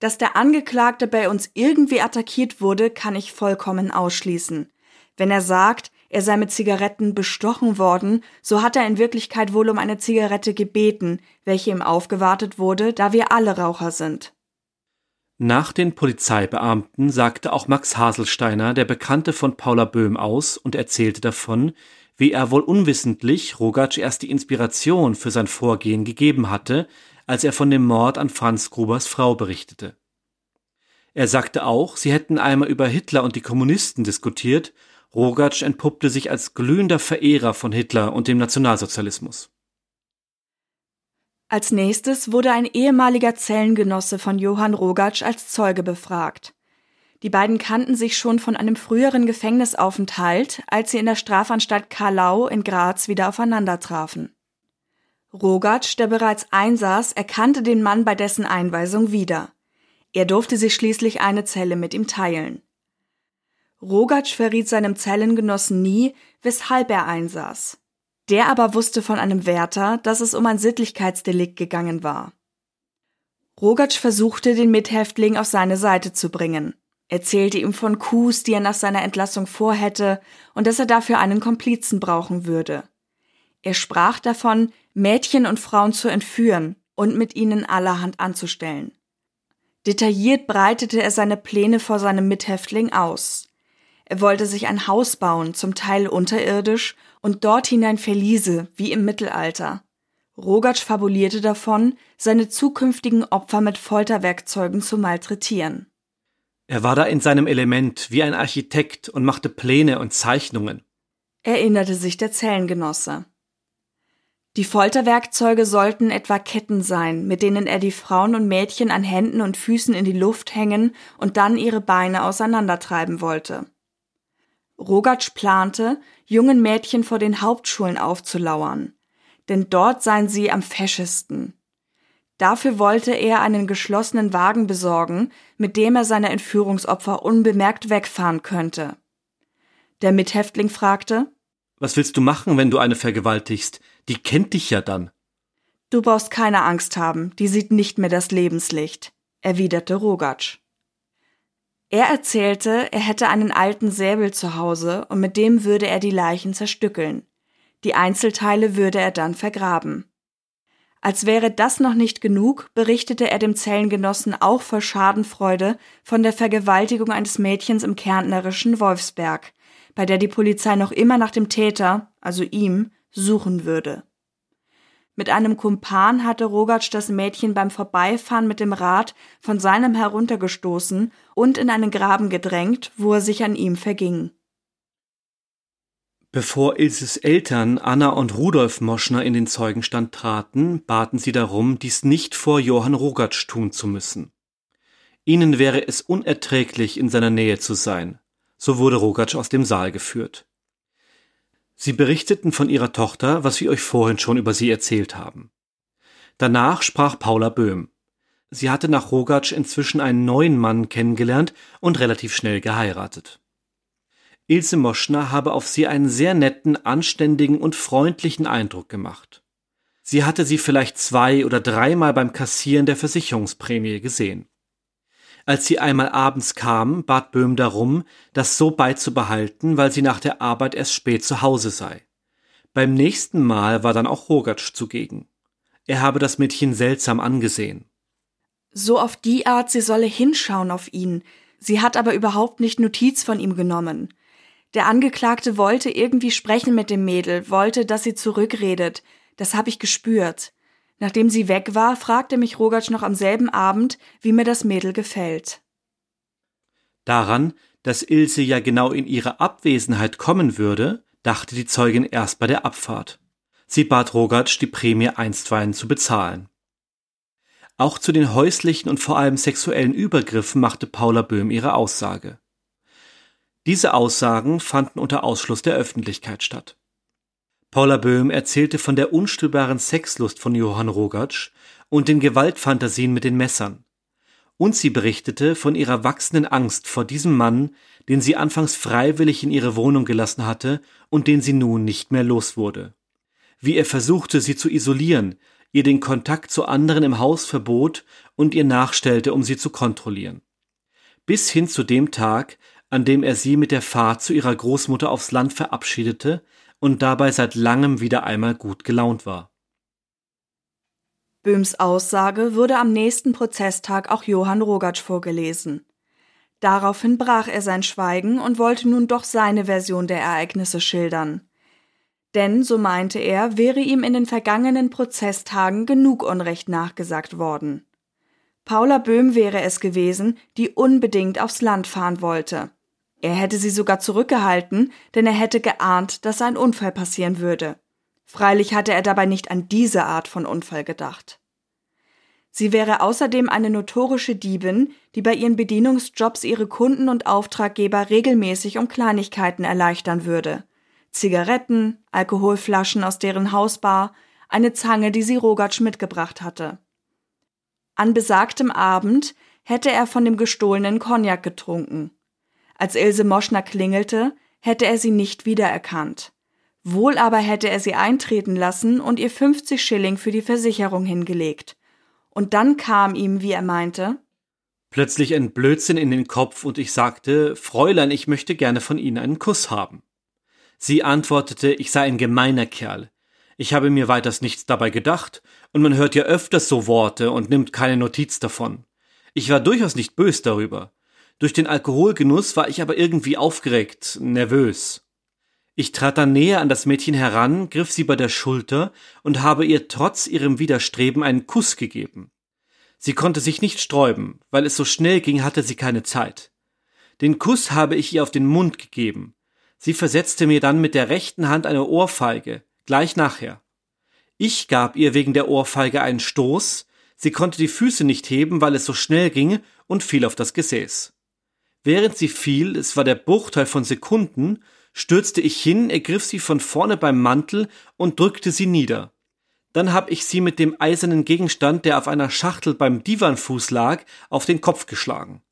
dass der Angeklagte bei uns irgendwie attackiert wurde, kann ich vollkommen ausschließen. Wenn er sagt, er sei mit Zigaretten bestochen worden, so hat er in Wirklichkeit wohl um eine Zigarette gebeten, welche ihm aufgewartet wurde, da wir alle Raucher sind. Nach den Polizeibeamten sagte auch Max Haselsteiner, der Bekannte von Paula Böhm, aus und erzählte davon, wie er wohl unwissentlich Rogatsch erst die Inspiration für sein Vorgehen gegeben hatte, als er von dem Mord an Franz Grubers Frau berichtete. Er sagte auch, sie hätten einmal über Hitler und die Kommunisten diskutiert, Rogatsch entpuppte sich als glühender Verehrer von Hitler und dem Nationalsozialismus. Als nächstes wurde ein ehemaliger Zellengenosse von Johann Rogatsch als Zeuge befragt. Die beiden kannten sich schon von einem früheren Gefängnisaufenthalt, als sie in der Strafanstalt Karlau in Graz wieder aufeinander trafen. Rogatsch, der bereits einsaß, erkannte den Mann bei dessen Einweisung wieder. Er durfte sich schließlich eine Zelle mit ihm teilen. Rogatsch verriet seinem Zellengenossen nie, weshalb er einsaß. Der aber wusste von einem Wärter, dass es um ein Sittlichkeitsdelikt gegangen war. Rogatsch versuchte, den Mithäftling auf seine Seite zu bringen, erzählte ihm von Coups, die er nach seiner Entlassung vorhätte und dass er dafür einen Komplizen brauchen würde. Er sprach davon, Mädchen und Frauen zu entführen und mit ihnen allerhand anzustellen. Detailliert breitete er seine Pläne vor seinem Mithäftling aus. Er wollte sich ein Haus bauen, zum Teil unterirdisch, und dort hinein Verliese, wie im Mittelalter. Rogatsch fabulierte davon, seine zukünftigen Opfer mit Folterwerkzeugen zu malträtieren. Er war da in seinem Element wie ein Architekt und machte Pläne und Zeichnungen, erinnerte sich der Zellengenosse. Die Folterwerkzeuge sollten etwa Ketten sein, mit denen er die Frauen und Mädchen an Händen und Füßen in die Luft hängen und dann ihre Beine auseinandertreiben wollte. Rogatsch plante, jungen Mädchen vor den Hauptschulen aufzulauern, denn dort seien sie am feschesten. Dafür wollte er einen geschlossenen Wagen besorgen, mit dem er seine Entführungsopfer unbemerkt wegfahren könnte. Der Mithäftling fragte, Was willst du machen, wenn du eine vergewaltigst? Die kennt dich ja dann. Du brauchst keine Angst haben, die sieht nicht mehr das Lebenslicht, erwiderte Rogatsch. Er erzählte, er hätte einen alten Säbel zu Hause und mit dem würde er die Leichen zerstückeln. Die Einzelteile würde er dann vergraben. Als wäre das noch nicht genug, berichtete er dem Zellengenossen auch voll Schadenfreude von der Vergewaltigung eines Mädchens im kärntnerischen Wolfsberg, bei der die Polizei noch immer nach dem Täter, also ihm, suchen würde. Mit einem Kumpan hatte Rogatsch das Mädchen beim Vorbeifahren mit dem Rad von seinem heruntergestoßen und in einen Graben gedrängt, wo er sich an ihm verging. Bevor Ilses Eltern Anna und Rudolf Moschner in den Zeugenstand traten, baten sie darum, dies nicht vor Johann Rogatsch tun zu müssen. Ihnen wäre es unerträglich, in seiner Nähe zu sein. So wurde Rogatsch aus dem Saal geführt. Sie berichteten von ihrer Tochter, was wir euch vorhin schon über sie erzählt haben. Danach sprach Paula Böhm. Sie hatte nach Rogatsch inzwischen einen neuen Mann kennengelernt und relativ schnell geheiratet. Ilse Moschner habe auf sie einen sehr netten, anständigen und freundlichen Eindruck gemacht. Sie hatte sie vielleicht zwei oder dreimal beim Kassieren der Versicherungsprämie gesehen. Als sie einmal abends kam, bat Böhm darum, das so beizubehalten, weil sie nach der Arbeit erst spät zu Hause sei. Beim nächsten Mal war dann auch Rogatsch zugegen. Er habe das Mädchen seltsam angesehen. So auf die Art, sie solle hinschauen auf ihn. Sie hat aber überhaupt nicht Notiz von ihm genommen. Der Angeklagte wollte irgendwie sprechen mit dem Mädel, wollte, dass sie zurückredet. Das habe ich gespürt. Nachdem sie weg war, fragte mich Rogatsch noch am selben Abend, wie mir das Mädel gefällt. Daran, dass Ilse ja genau in ihrer Abwesenheit kommen würde, dachte die Zeugin erst bei der Abfahrt. Sie bat Rogatsch, die Prämie einstweilen zu bezahlen. Auch zu den häuslichen und vor allem sexuellen Übergriffen machte Paula Böhm ihre Aussage. Diese Aussagen fanden unter Ausschluss der Öffentlichkeit statt. Paula Böhm erzählte von der unstillbaren Sexlust von Johann Rogatsch und den Gewaltfantasien mit den Messern. Und sie berichtete von ihrer wachsenden Angst vor diesem Mann, den sie anfangs freiwillig in ihre Wohnung gelassen hatte und den sie nun nicht mehr los wurde. Wie er versuchte, sie zu isolieren, ihr den Kontakt zu anderen im Haus verbot und ihr nachstellte, um sie zu kontrollieren. Bis hin zu dem Tag, an dem er sie mit der Fahrt zu ihrer Großmutter aufs Land verabschiedete, und dabei seit langem wieder einmal gut gelaunt war. Böhms Aussage wurde am nächsten Prozesstag auch Johann Rogatsch vorgelesen. Daraufhin brach er sein Schweigen und wollte nun doch seine Version der Ereignisse schildern. Denn, so meinte er, wäre ihm in den vergangenen Prozesstagen genug Unrecht nachgesagt worden. Paula Böhm wäre es gewesen, die unbedingt aufs Land fahren wollte. Er hätte sie sogar zurückgehalten, denn er hätte geahnt, dass ein Unfall passieren würde. Freilich hatte er dabei nicht an diese Art von Unfall gedacht. Sie wäre außerdem eine notorische Diebin, die bei ihren Bedienungsjobs ihre Kunden und Auftraggeber regelmäßig um Kleinigkeiten erleichtern würde. Zigaretten, Alkoholflaschen aus deren Hausbar, eine Zange, die sie Rogatsch mitgebracht hatte. An besagtem Abend hätte er von dem gestohlenen Cognac getrunken. Als Ilse Moschner klingelte, hätte er sie nicht wiedererkannt. Wohl aber hätte er sie eintreten lassen und ihr 50 Schilling für die Versicherung hingelegt. Und dann kam ihm, wie er meinte, plötzlich ein Blödsinn in den Kopf und ich sagte, Fräulein, ich möchte gerne von Ihnen einen Kuss haben. Sie antwortete, ich sei ein gemeiner Kerl. Ich habe mir weiters nichts dabei gedacht, und man hört ja öfters so Worte und nimmt keine Notiz davon. Ich war durchaus nicht bös darüber. Durch den Alkoholgenuss war ich aber irgendwie aufgeregt, nervös. Ich trat dann näher an das Mädchen heran, griff sie bei der Schulter und habe ihr trotz ihrem Widerstreben einen Kuss gegeben. Sie konnte sich nicht sträuben, weil es so schnell ging, hatte sie keine Zeit. Den Kuss habe ich ihr auf den Mund gegeben. Sie versetzte mir dann mit der rechten Hand eine Ohrfeige, gleich nachher. Ich gab ihr wegen der Ohrfeige einen Stoß, sie konnte die Füße nicht heben, weil es so schnell ging, und fiel auf das Gesäß. Während sie fiel, es war der Bruchteil von Sekunden, stürzte ich hin, ergriff sie von vorne beim Mantel und drückte sie nieder. Dann hab ich sie mit dem eisernen Gegenstand, der auf einer Schachtel beim Divanfuß lag, auf den Kopf geschlagen.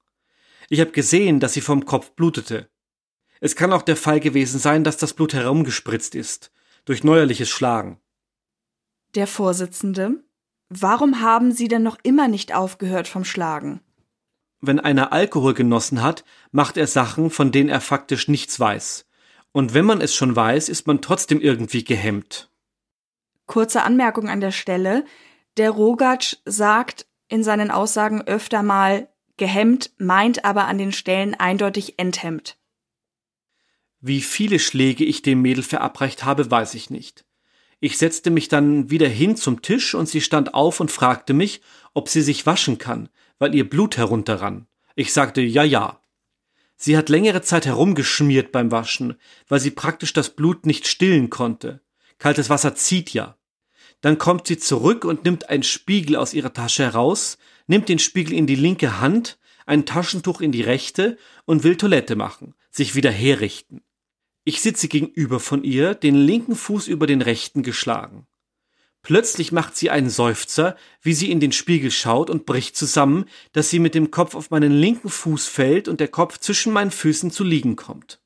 Ich hab gesehen, dass sie vom Kopf blutete. Es kann auch der Fall gewesen sein, dass das Blut herumgespritzt ist, durch neuerliches Schlagen. Der Vorsitzende, warum haben Sie denn noch immer nicht aufgehört vom Schlagen? Wenn einer Alkohol genossen hat, macht er Sachen, von denen er faktisch nichts weiß. Und wenn man es schon weiß, ist man trotzdem irgendwie gehemmt. Kurze Anmerkung an der Stelle. Der Rogatsch sagt in seinen Aussagen öfter mal gehemmt, meint aber an den Stellen eindeutig enthemmt. Wie viele Schläge ich dem Mädel verabreicht habe, weiß ich nicht. Ich setzte mich dann wieder hin zum Tisch und sie stand auf und fragte mich, ob sie sich waschen kann, weil ihr Blut herunterrann. Ich sagte ja, ja. Sie hat längere Zeit herumgeschmiert beim Waschen, weil sie praktisch das Blut nicht stillen konnte. Kaltes Wasser zieht ja. Dann kommt sie zurück und nimmt einen Spiegel aus ihrer Tasche heraus, nimmt den Spiegel in die linke Hand, ein Taschentuch in die rechte und will Toilette machen, sich wieder herrichten. Ich sitze gegenüber von ihr, den linken Fuß über den rechten geschlagen. Plötzlich macht sie einen Seufzer, wie sie in den Spiegel schaut und bricht zusammen, dass sie mit dem Kopf auf meinen linken Fuß fällt und der Kopf zwischen meinen Füßen zu liegen kommt.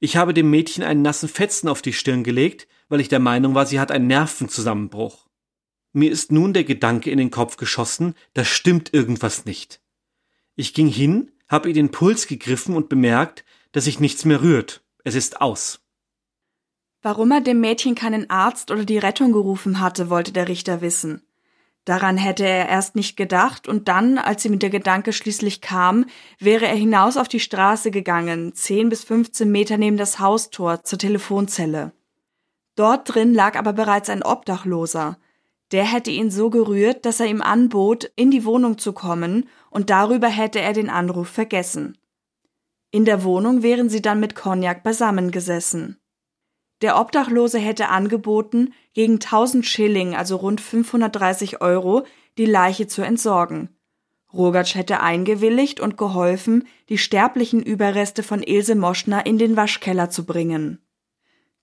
Ich habe dem Mädchen einen nassen Fetzen auf die Stirn gelegt, weil ich der Meinung war, sie hat einen Nervenzusammenbruch. Mir ist nun der Gedanke in den Kopf geschossen, da stimmt irgendwas nicht. Ich ging hin, habe ihr den Puls gegriffen und bemerkt, dass sich nichts mehr rührt. Es ist aus. Warum er dem Mädchen keinen Arzt oder die Rettung gerufen hatte, wollte der Richter wissen. Daran hätte er erst nicht gedacht, und dann, als ihm der Gedanke schließlich kam, wäre er hinaus auf die Straße gegangen, zehn bis fünfzehn Meter neben das Haustor zur Telefonzelle. Dort drin lag aber bereits ein Obdachloser. Der hätte ihn so gerührt, dass er ihm anbot, in die Wohnung zu kommen, und darüber hätte er den Anruf vergessen. In der Wohnung wären sie dann mit Cognac beisammengesessen. Der Obdachlose hätte angeboten, gegen 1000 Schilling, also rund 530 Euro, die Leiche zu entsorgen. Rogatsch hätte eingewilligt und geholfen, die sterblichen Überreste von Ilse Moschner in den Waschkeller zu bringen.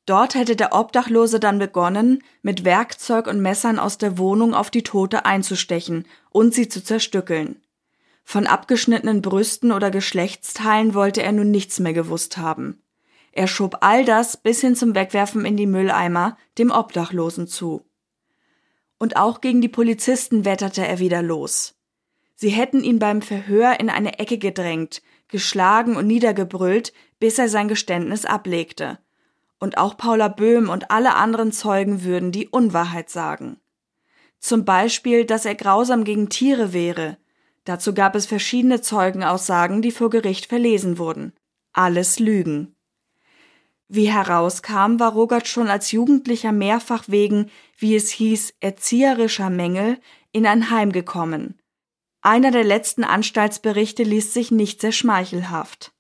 Dort hätte der Obdachlose dann begonnen, mit Werkzeug und Messern aus der Wohnung auf die Tote einzustechen und sie zu zerstückeln. Von abgeschnittenen Brüsten oder Geschlechtsteilen wollte er nun nichts mehr gewusst haben. Er schob all das bis hin zum Wegwerfen in die Mülleimer dem Obdachlosen zu. Und auch gegen die Polizisten wetterte er wieder los. Sie hätten ihn beim Verhör in eine Ecke gedrängt, geschlagen und niedergebrüllt, bis er sein Geständnis ablegte. Und auch Paula Böhm und alle anderen Zeugen würden die Unwahrheit sagen. Zum Beispiel, dass er grausam gegen Tiere wäre. Dazu gab es verschiedene Zeugenaussagen, die vor Gericht verlesen wurden. Alles Lügen. Wie herauskam, war Rogert schon als Jugendlicher mehrfach wegen, wie es hieß, erzieherischer Mängel in ein Heim gekommen. Einer der letzten Anstaltsberichte liest sich nicht sehr schmeichelhaft.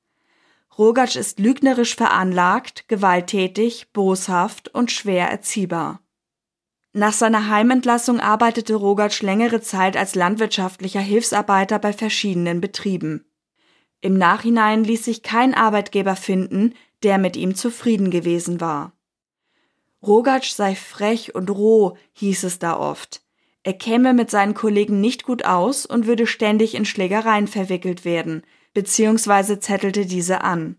Rogatsch ist lügnerisch veranlagt, gewalttätig, boshaft und schwer erziehbar. Nach seiner Heimentlassung arbeitete Rogatsch längere Zeit als landwirtschaftlicher Hilfsarbeiter bei verschiedenen Betrieben. Im Nachhinein ließ sich kein Arbeitgeber finden, der mit ihm zufrieden gewesen war. Rogatsch sei frech und roh, hieß es da oft. Er käme mit seinen Kollegen nicht gut aus und würde ständig in Schlägereien verwickelt werden, beziehungsweise zettelte diese an.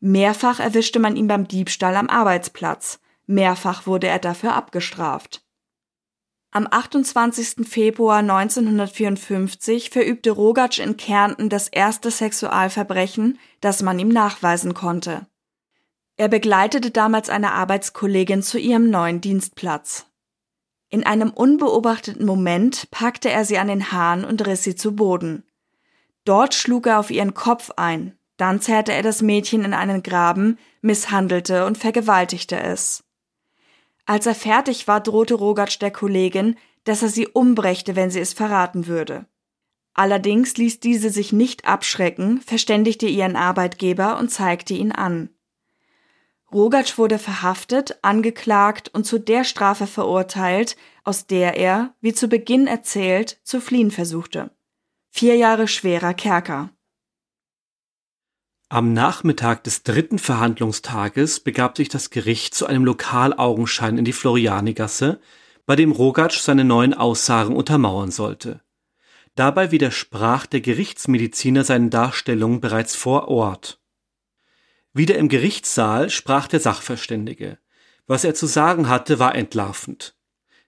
Mehrfach erwischte man ihn beim Diebstahl am Arbeitsplatz, mehrfach wurde er dafür abgestraft. Am 28. Februar 1954 verübte Rogatsch in Kärnten das erste Sexualverbrechen, das man ihm nachweisen konnte. Er begleitete damals eine Arbeitskollegin zu ihrem neuen Dienstplatz. In einem unbeobachteten Moment packte er sie an den Haaren und riss sie zu Boden. Dort schlug er auf ihren Kopf ein, dann zerrte er das Mädchen in einen Graben, misshandelte und vergewaltigte es. Als er fertig war, drohte Rogatsch der Kollegin, dass er sie umbrächte, wenn sie es verraten würde. Allerdings ließ diese sich nicht abschrecken, verständigte ihren Arbeitgeber und zeigte ihn an. Rogatsch wurde verhaftet, angeklagt und zu der Strafe verurteilt, aus der er, wie zu Beginn erzählt, zu fliehen versuchte. Vier Jahre schwerer Kerker. Am Nachmittag des dritten Verhandlungstages begab sich das Gericht zu einem Lokalaugenschein in die Florianigasse, bei dem Rogatsch seine neuen Aussagen untermauern sollte. Dabei widersprach der Gerichtsmediziner seinen Darstellungen bereits vor Ort. Wieder im Gerichtssaal sprach der Sachverständige. Was er zu sagen hatte, war entlarvend.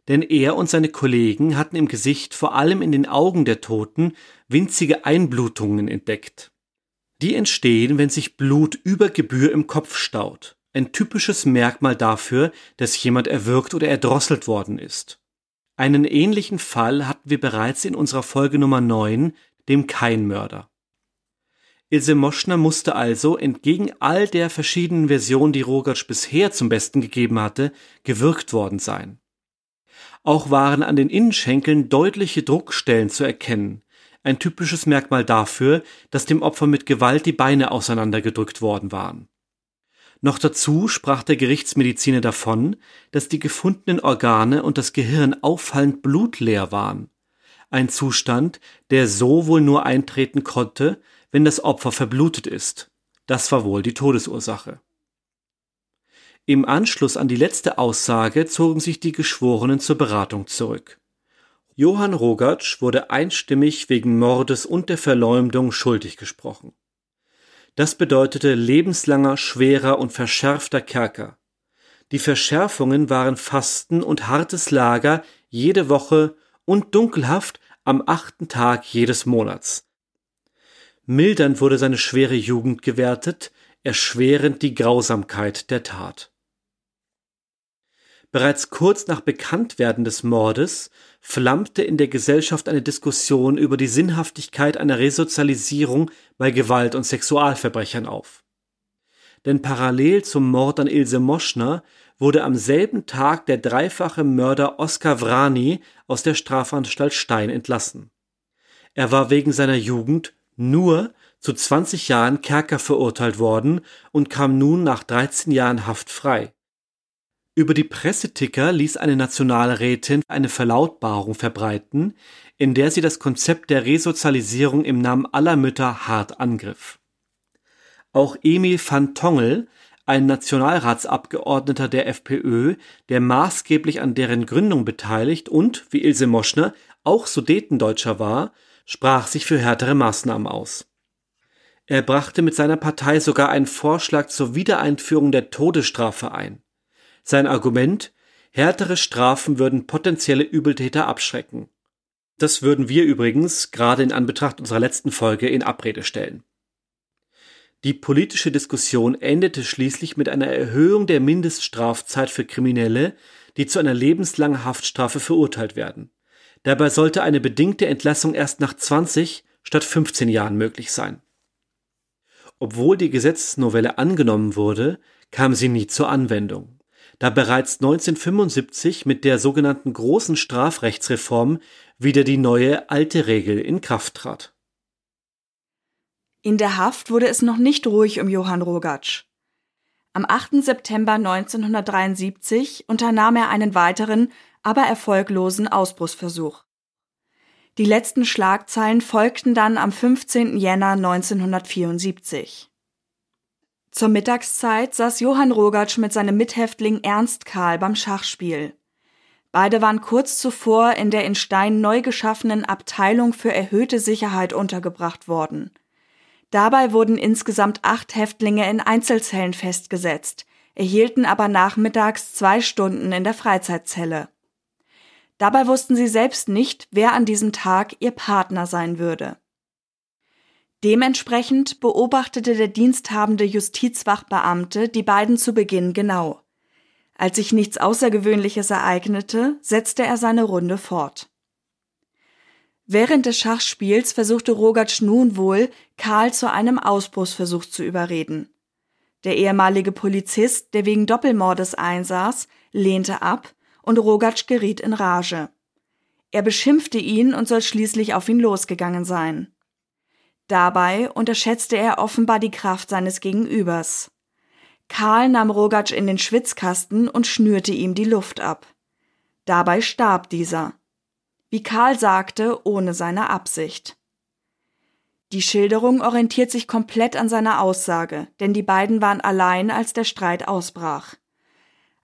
Denn er und seine Kollegen hatten im Gesicht, vor allem in den Augen der Toten, winzige Einblutungen entdeckt. Die entstehen, wenn sich Blut über Gebühr im Kopf staut. Ein typisches Merkmal dafür, dass jemand erwürgt oder erdrosselt worden ist. Einen ähnlichen Fall hatten wir bereits in unserer Folge Nummer 9, dem Keinmörder. Ilse Moschner musste also, entgegen all der verschiedenen Versionen, die Rogatsch bisher zum Besten gegeben hatte, gewürgt worden sein. Auch waren an den Innenschenkeln deutliche Druckstellen zu erkennen, ein typisches Merkmal dafür, dass dem Opfer mit Gewalt die Beine auseinandergedrückt worden waren. Noch dazu sprach der Gerichtsmediziner davon, dass die gefundenen Organe und das Gehirn auffallend blutleer waren, ein Zustand, der so wohl nur eintreten konnte, wenn das Opfer verblutet ist. Das war wohl die Todesursache. Im Anschluss an die letzte Aussage zogen sich die Geschworenen zur Beratung zurück. Johann Rogatsch wurde einstimmig wegen Mordes und der Verleumdung schuldig gesprochen. Das bedeutete lebenslanger, schwerer und verschärfter Kerker. Die Verschärfungen waren Fasten und hartes Lager jede Woche und Dunkelhaft am achten Tag jedes Monats. Mildernd wurde seine schwere Jugend gewertet, erschwerend die Grausamkeit der Tat. Bereits kurz nach Bekanntwerden des Mordes flammte in der Gesellschaft eine Diskussion über die Sinnhaftigkeit einer Resozialisierung bei Gewalt- und Sexualverbrechern auf. Denn parallel zum Mord an Ilse Moschner wurde am selben Tag der dreifache Mörder Oskar Vrani aus der Strafanstalt Stein entlassen. Er war wegen seiner Jugend nur zu 20 Jahren Kerker verurteilt worden und kam nun nach 13 Jahren Haft frei. Über die Presseticker ließ eine Nationalrätin eine Verlautbarung verbreiten, in der sie das Konzept der Resozialisierung im Namen aller Mütter hart angriff. Auch Emil van Tongel, ein Nationalratsabgeordneter der FPÖ, der maßgeblich an deren Gründung beteiligt und, wie Ilse Moschner, auch Sudetendeutscher war, sprach sich für härtere Maßnahmen aus. Er brachte mit seiner Partei sogar einen Vorschlag zur Wiedereinführung der Todesstrafe ein. Sein Argument, härtere Strafen würden potenzielle Übeltäter abschrecken. Das würden wir übrigens, gerade in Anbetracht unserer letzten Folge, in Abrede stellen. Die politische Diskussion endete schließlich mit einer Erhöhung der Mindeststrafzeit für Kriminelle, die zu einer lebenslangen Haftstrafe verurteilt werden. Dabei sollte eine bedingte Entlassung erst nach 20 statt 15 Jahren möglich sein. Obwohl die Gesetzesnovelle angenommen wurde, kam sie nie zur Anwendung, da bereits 1975 mit der sogenannten großen Strafrechtsreform wieder die neue alte Regel in Kraft trat. In der Haft wurde es noch nicht ruhig um Johann Rogatsch. Am 8. September 1973 unternahm er einen weiteren, aber erfolglosen Ausbruchsversuch. Die letzten Schlagzeilen folgten dann am 15. Jänner 1974. Zur Mittagszeit saß Johann Rogatsch mit seinem Mithäftling Ernst Karl beim Schachspiel. Beide waren kurz zuvor in der in Stein neu geschaffenen Abteilung für erhöhte Sicherheit untergebracht worden. Dabei wurden insgesamt acht Häftlinge in Einzelzellen festgesetzt, erhielten aber nachmittags zwei Stunden in der Freizeitzelle. Dabei wussten sie selbst nicht, wer an diesem Tag ihr Partner sein würde. Dementsprechend beobachtete der diensthabende Justizwachbeamte die beiden zu Beginn genau. Als sich nichts Außergewöhnliches ereignete, setzte er seine Runde fort. Während des Schachspiels versuchte Rogatsch nun wohl, Karl zu einem Ausbruchsversuch zu überreden. Der ehemalige Polizist, der wegen Doppelmordes einsaß, lehnte ab und Rogatsch geriet in Rage. Er beschimpfte ihn und soll schließlich auf ihn losgegangen sein. Dabei unterschätzte er offenbar die Kraft seines Gegenübers. Karl nahm Rogatsch in den Schwitzkasten und schnürte ihm die Luft ab. Dabei starb dieser. Wie Karl sagte, ohne seine Absicht. Die Schilderung orientiert sich komplett an seiner Aussage, denn die beiden waren allein, als der Streit ausbrach.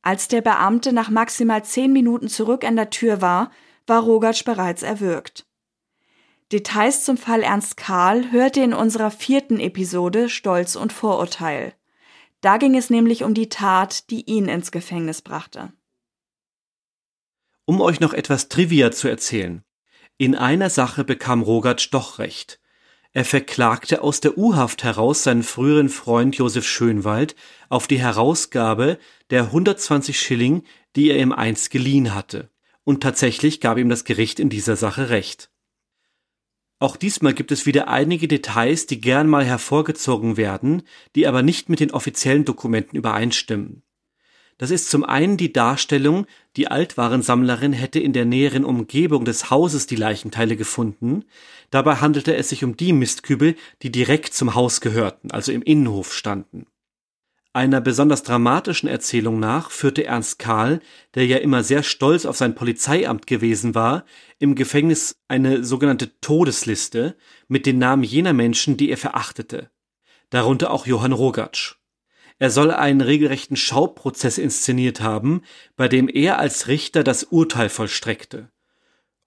Als der Beamte nach maximal zehn Minuten zurück an der Tür war, war Rogatsch bereits erwürgt. Details zum Fall Ernst Karl hört ihr in unserer vierten Episode Stolz und Vorurteil. Da ging es nämlich um die Tat, die ihn ins Gefängnis brachte. Um euch noch etwas Trivia zu erzählen. In einer Sache bekam Rogatsch doch recht. Er verklagte aus der U-Haft heraus seinen früheren Freund Josef Schönwald auf die Herausgabe der 120 Schilling, die er ihm einst geliehen hatte. Und tatsächlich gab ihm das Gericht in dieser Sache recht. Auch diesmal gibt es wieder einige Details, die gern mal hervorgezogen werden, die aber nicht mit den offiziellen Dokumenten übereinstimmen. Das ist zum einen die Darstellung, die Altwarensammlerin hätte in der näheren Umgebung des Hauses die Leichenteile gefunden. Dabei handelte es sich um die Mistkübel, die direkt zum Haus gehörten, also im Innenhof standen. Einer besonders dramatischen Erzählung nach führte Ernst Karl, der ja immer sehr stolz auf sein Polizeiamt gewesen war, im Gefängnis eine sogenannte Todesliste mit den Namen jener Menschen, die er verachtete. Darunter auch Johann Rogatsch. Er soll einen regelrechten Schauprozess inszeniert haben, bei dem er als Richter das Urteil vollstreckte.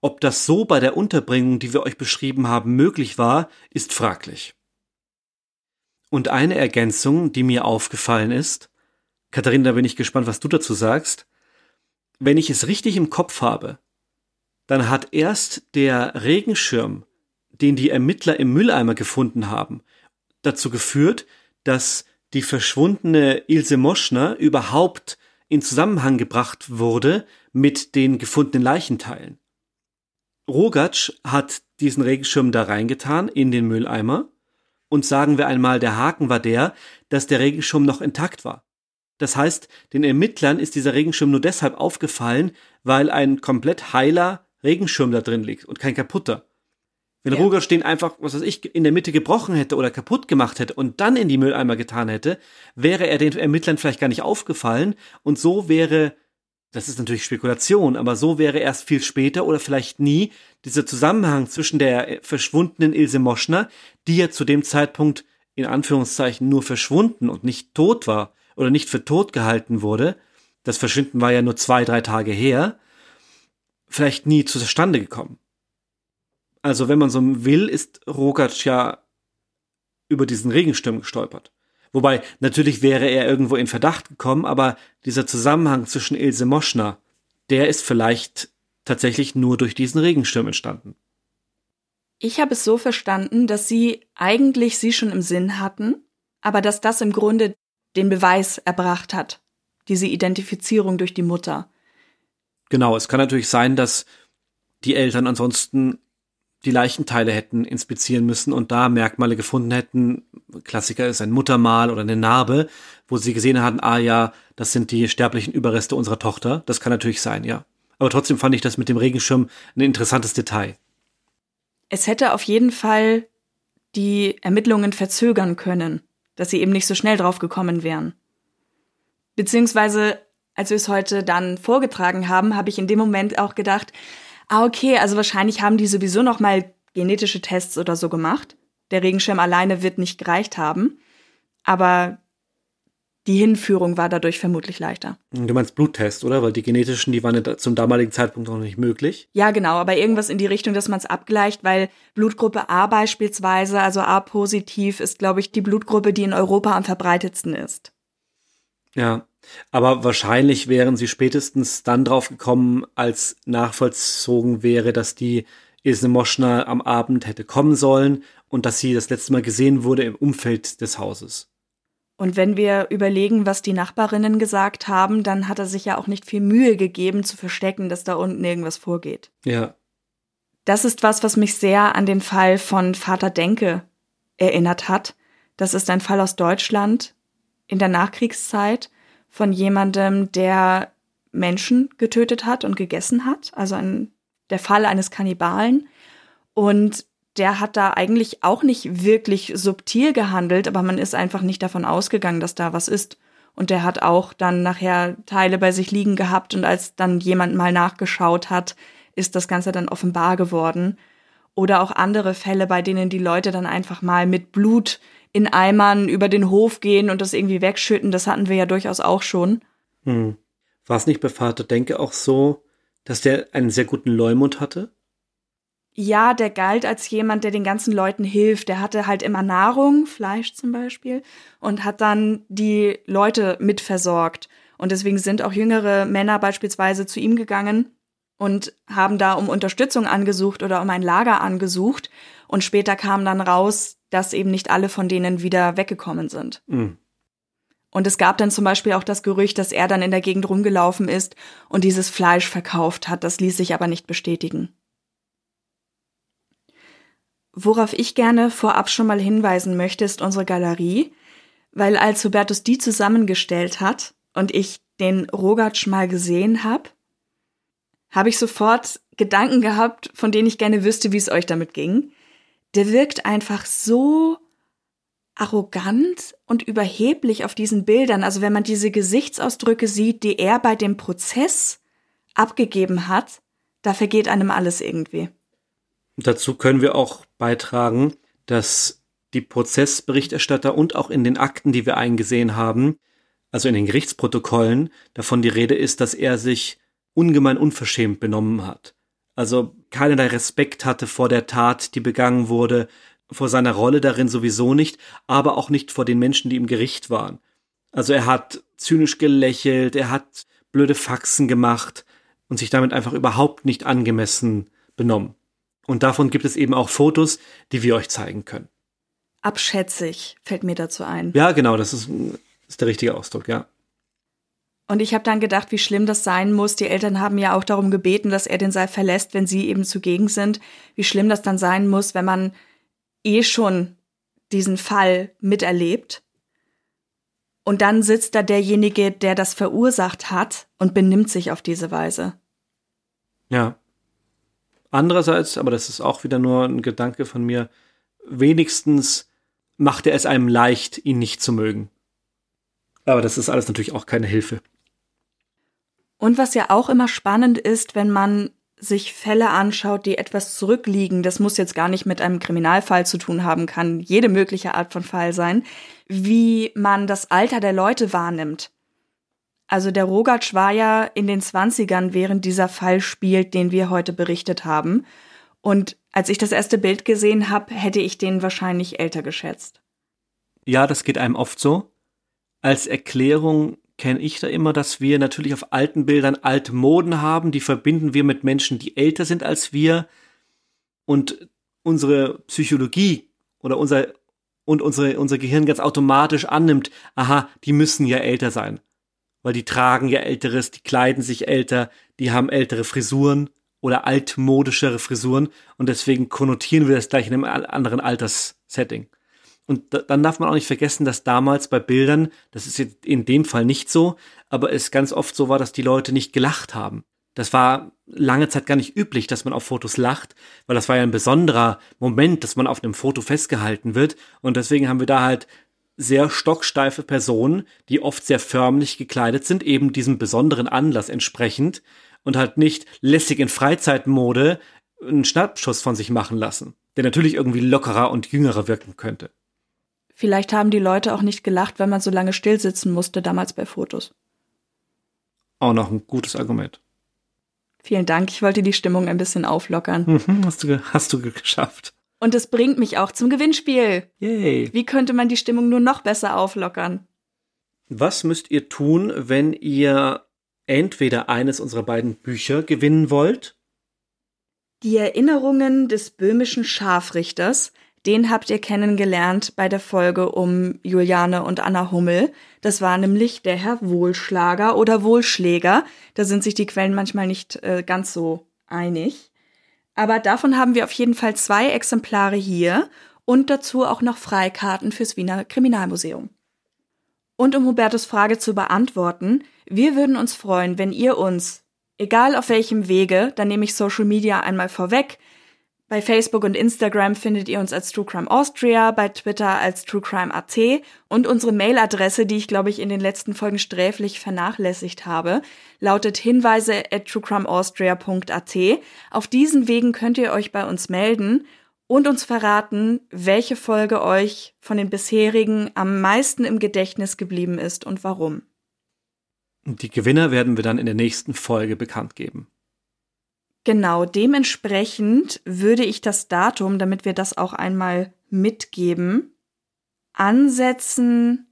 Ob das so bei der Unterbringung, die wir euch beschrieben haben, möglich war, ist fraglich. Und eine Ergänzung, die mir aufgefallen ist, Katharina, da bin ich gespannt, was du dazu sagst. Wenn ich es richtig im Kopf habe, dann hat erst der Regenschirm, den die Ermittler im Mülleimer gefunden haben, dazu geführt, dass die verschwundene Ilse Moschner überhaupt in Zusammenhang gebracht wurde mit den gefundenen Leichenteilen. Rogatsch hat diesen Regenschirm da reingetan in den Mülleimer und sagen wir einmal, der Haken war der, dass der Regenschirm noch intakt war. Das heißt, den Ermittlern ist dieser Regenschirm nur deshalb aufgefallen, weil ein komplett heiler Regenschirm da drin liegt und kein kaputter. Wenn ja. Roger den einfach, was weiß ich, in der Mitte gebrochen hätte oder kaputt gemacht hätte und dann in die Mülleimer getan hätte, wäre er den Ermittlern vielleicht gar nicht aufgefallen und so wäre das ist natürlich Spekulation, aber so wäre erst viel später oder vielleicht nie dieser Zusammenhang zwischen der verschwundenen Ilse Moschner, die ja zu dem Zeitpunkt in Anführungszeichen nur verschwunden und nicht tot war oder nicht für tot gehalten wurde, das Verschwinden war ja nur zwei, drei Tage her, vielleicht nie zustande gekommen. Also wenn man so will, ist Rogatsch ja über diesen Regensturm gestolpert. Wobei, natürlich wäre er irgendwo in Verdacht gekommen, aber dieser Zusammenhang zwischen Ilse Moschner, der ist vielleicht tatsächlich nur durch diesen Regensturm entstanden. Ich habe es so verstanden, dass sie eigentlich sie schon im Sinn hatten, aber dass das im Grunde den Beweis erbracht hat, diese Identifizierung durch die Mutter. Genau, es kann natürlich sein, dass die Eltern ansonsten die Leichenteile hätten inspizieren müssen und da Merkmale gefunden hätten. Klassiker ist ein Muttermal oder eine Narbe, wo sie gesehen hatten, ah ja, das sind die sterblichen Überreste unserer Tochter. Das kann natürlich sein, ja. Aber trotzdem fand ich das mit dem Regenschirm ein interessantes Detail. Es hätte auf jeden Fall die Ermittlungen verzögern können, dass sie eben nicht so schnell drauf gekommen wären. Beziehungsweise, als wir es heute dann vorgetragen haben, habe ich in dem Moment auch gedacht, ah, okay, also wahrscheinlich haben die sowieso noch mal genetische Tests oder so gemacht. Der Regenschirm alleine wird nicht gereicht haben. Aber die Hinführung war dadurch vermutlich leichter. Du meinst Bluttest, oder? Weil die genetischen, die waren ja zum damaligen Zeitpunkt noch nicht möglich. Ja, genau, aber irgendwas in die Richtung, dass man es abgleicht, weil Blutgruppe A beispielsweise, also A positiv, ist, glaube ich, die Blutgruppe, die in Europa am verbreitetsten ist. Ja, aber wahrscheinlich wären sie spätestens dann drauf gekommen, als nachvollzogen wäre, dass die Ilse Moschner am Abend hätte kommen sollen und dass sie das letzte Mal gesehen wurde im Umfeld des Hauses. Und wenn wir überlegen, was die Nachbarinnen gesagt haben, dann hat er sich ja auch nicht viel Mühe gegeben zu verstecken, dass da unten irgendwas vorgeht. Ja. Das ist was, was mich sehr an den Fall von Vater Denke erinnert hat. Das ist ein Fall aus Deutschland in der Nachkriegszeit von jemandem, der Menschen getötet hat und gegessen hat. Also ein, der Fall eines Kannibalen. Und der hat da eigentlich auch nicht wirklich subtil gehandelt, aber man ist einfach nicht davon ausgegangen, dass da was ist. Und der hat auch dann nachher Teile bei sich liegen gehabt und als dann jemand mal nachgeschaut hat, ist das Ganze dann offenbar geworden. Oder auch andere Fälle, bei denen die Leute dann einfach mal mit Blut in Eimern über den Hof gehen und das irgendwie wegschütten, das hatten wir ja durchaus auch schon. Hm. War es nicht bei Vater Denke auch so, dass der einen sehr guten Leumund hatte? ja, der galt als jemand, der den ganzen Leuten hilft. Der hatte halt immer Nahrung, Fleisch zum Beispiel, und hat dann die Leute mitversorgt. Und deswegen sind auch jüngere Männer beispielsweise zu ihm gegangen und haben da um Unterstützung angesucht oder um ein Lager angesucht. Und später kam dann raus, dass eben nicht alle von denen wieder weggekommen sind. Mhm. Und es gab dann zum Beispiel auch das Gerücht, dass er dann in der Gegend rumgelaufen ist und dieses Fleisch verkauft hat. Das ließ sich aber nicht bestätigen. Worauf ich gerne vorab schon mal hinweisen möchte, ist unsere Galerie, weil als Hubertus die zusammengestellt hat und ich den Rogatsch mal gesehen habe, habe ich sofort Gedanken gehabt, von denen ich gerne wüsste, wie es euch damit ging. Der wirkt einfach so arrogant und überheblich auf diesen Bildern. Also wenn man diese Gesichtsausdrücke sieht, die er bei dem Prozess abgegeben hat, da vergeht einem alles irgendwie. Dazu können wir auch beitragen, dass die Prozessberichterstatter und auch in den Akten, die wir eingesehen haben, also in den Gerichtsprotokollen, davon die Rede ist, dass er sich ungemein unverschämt benommen hat. Also keinerlei Respekt hatte vor der Tat, die begangen wurde, vor seiner Rolle darin sowieso nicht, aber auch nicht vor den Menschen, die im Gericht waren. Also er hat zynisch gelächelt, er hat blöde Faxen gemacht und sich damit einfach überhaupt nicht angemessen benommen. Und davon gibt es eben auch Fotos, die wir euch zeigen können. Abschätzig fällt mir dazu ein. Ja, genau, das ist, ist der richtige Ausdruck, ja. Und ich habe dann gedacht, wie schlimm das sein muss. Die Eltern haben ja auch darum gebeten, dass er den Saal verlässt, wenn sie eben zugegen sind. Wie schlimm das dann sein muss, wenn man eh schon diesen Fall miterlebt. Und dann sitzt da derjenige, der das verursacht hat und benimmt sich auf diese Weise. Ja. Andererseits, aber das ist auch wieder nur ein Gedanke von mir, wenigstens macht er es einem leicht, ihn nicht zu mögen. Aber das ist alles natürlich auch keine Hilfe. Und was ja auch immer spannend ist, wenn man sich Fälle anschaut, die etwas zurückliegen, das muss jetzt gar nicht mit einem Kriminalfall zu tun haben, kann jede mögliche Art von Fall sein, wie man das Alter der Leute wahrnimmt. Also der Rogatsch war ja in den 20ern, während dieser Fall spielt, den wir heute berichtet haben. Und als ich das erste Bild gesehen habe, hätte ich den wahrscheinlich älter geschätzt. Ja, das geht einem oft so. Als Erklärung kenne ich da immer, dass wir natürlich auf alten Bildern alte Moden haben, die verbinden wir mit Menschen, die älter sind als wir. Und unsere Psychologie oder unser, und unsere, unser Gehirn ganz automatisch annimmt, aha, die müssen ja älter sein weil die tragen ja älteres, die kleiden sich älter, die haben ältere Frisuren oder altmodischere Frisuren und deswegen konnotieren wir das gleich in einem anderen Alterssetting. Und da, dann darf man auch nicht vergessen, dass damals bei Bildern, das ist jetzt in dem Fall nicht so, aber es ganz oft so war, dass die Leute nicht gelacht haben. Das war lange Zeit gar nicht üblich, dass man auf Fotos lacht, weil das war ja ein besonderer Moment, dass man auf einem Foto festgehalten wird. Und deswegen haben wir da halt sehr stocksteife Personen, die oft sehr förmlich gekleidet sind, eben diesem besonderen Anlass entsprechend und halt nicht lässig in Freizeitmode einen Schnappschuss von sich machen lassen, der natürlich irgendwie lockerer und jüngerer wirken könnte. Vielleicht haben die Leute auch nicht gelacht, weil man so lange stillsitzen musste damals bei Fotos. Auch noch ein gutes Argument. Vielen Dank, ich wollte die Stimmung ein bisschen auflockern. Mhm, hast, du, hast du geschafft. Und es bringt mich auch zum Gewinnspiel. Yay. Wie könnte man die Stimmung nur noch besser auflockern? Was müsst ihr tun, wenn ihr entweder eines unserer beiden Bücher gewinnen wollt? Die Erinnerungen des böhmischen Scharfrichters, den habt ihr kennengelernt bei der Folge um Juliane und Anna Hummel. Das war nämlich der Herr Wohlschlager oder Wohlschläger. Da sind sich die Quellen manchmal nicht äh, ganz so einig. Aber davon haben wir auf jeden Fall zwei Exemplare hier und dazu auch noch Freikarten fürs Wiener Kriminalmuseum. Und um Hubertus Frage zu beantworten, wir würden uns freuen, wenn ihr uns, egal auf welchem Wege, dann nehme ich Social Media einmal vorweg, bei Facebook und Instagram findet ihr uns als True Crime Austria, bei Twitter als True Crime AT und unsere Mailadresse, die ich glaube ich in den letzten Folgen sträflich vernachlässigt habe, lautet hinweise at truecrimeaustria.at. Auf diesen Wegen könnt ihr euch bei uns melden und uns verraten, welche Folge euch von den bisherigen am meisten im Gedächtnis geblieben ist und warum. Die Gewinner werden wir dann in der nächsten Folge bekannt geben. Genau, dementsprechend würde ich das Datum, damit wir das auch einmal mitgeben, ansetzen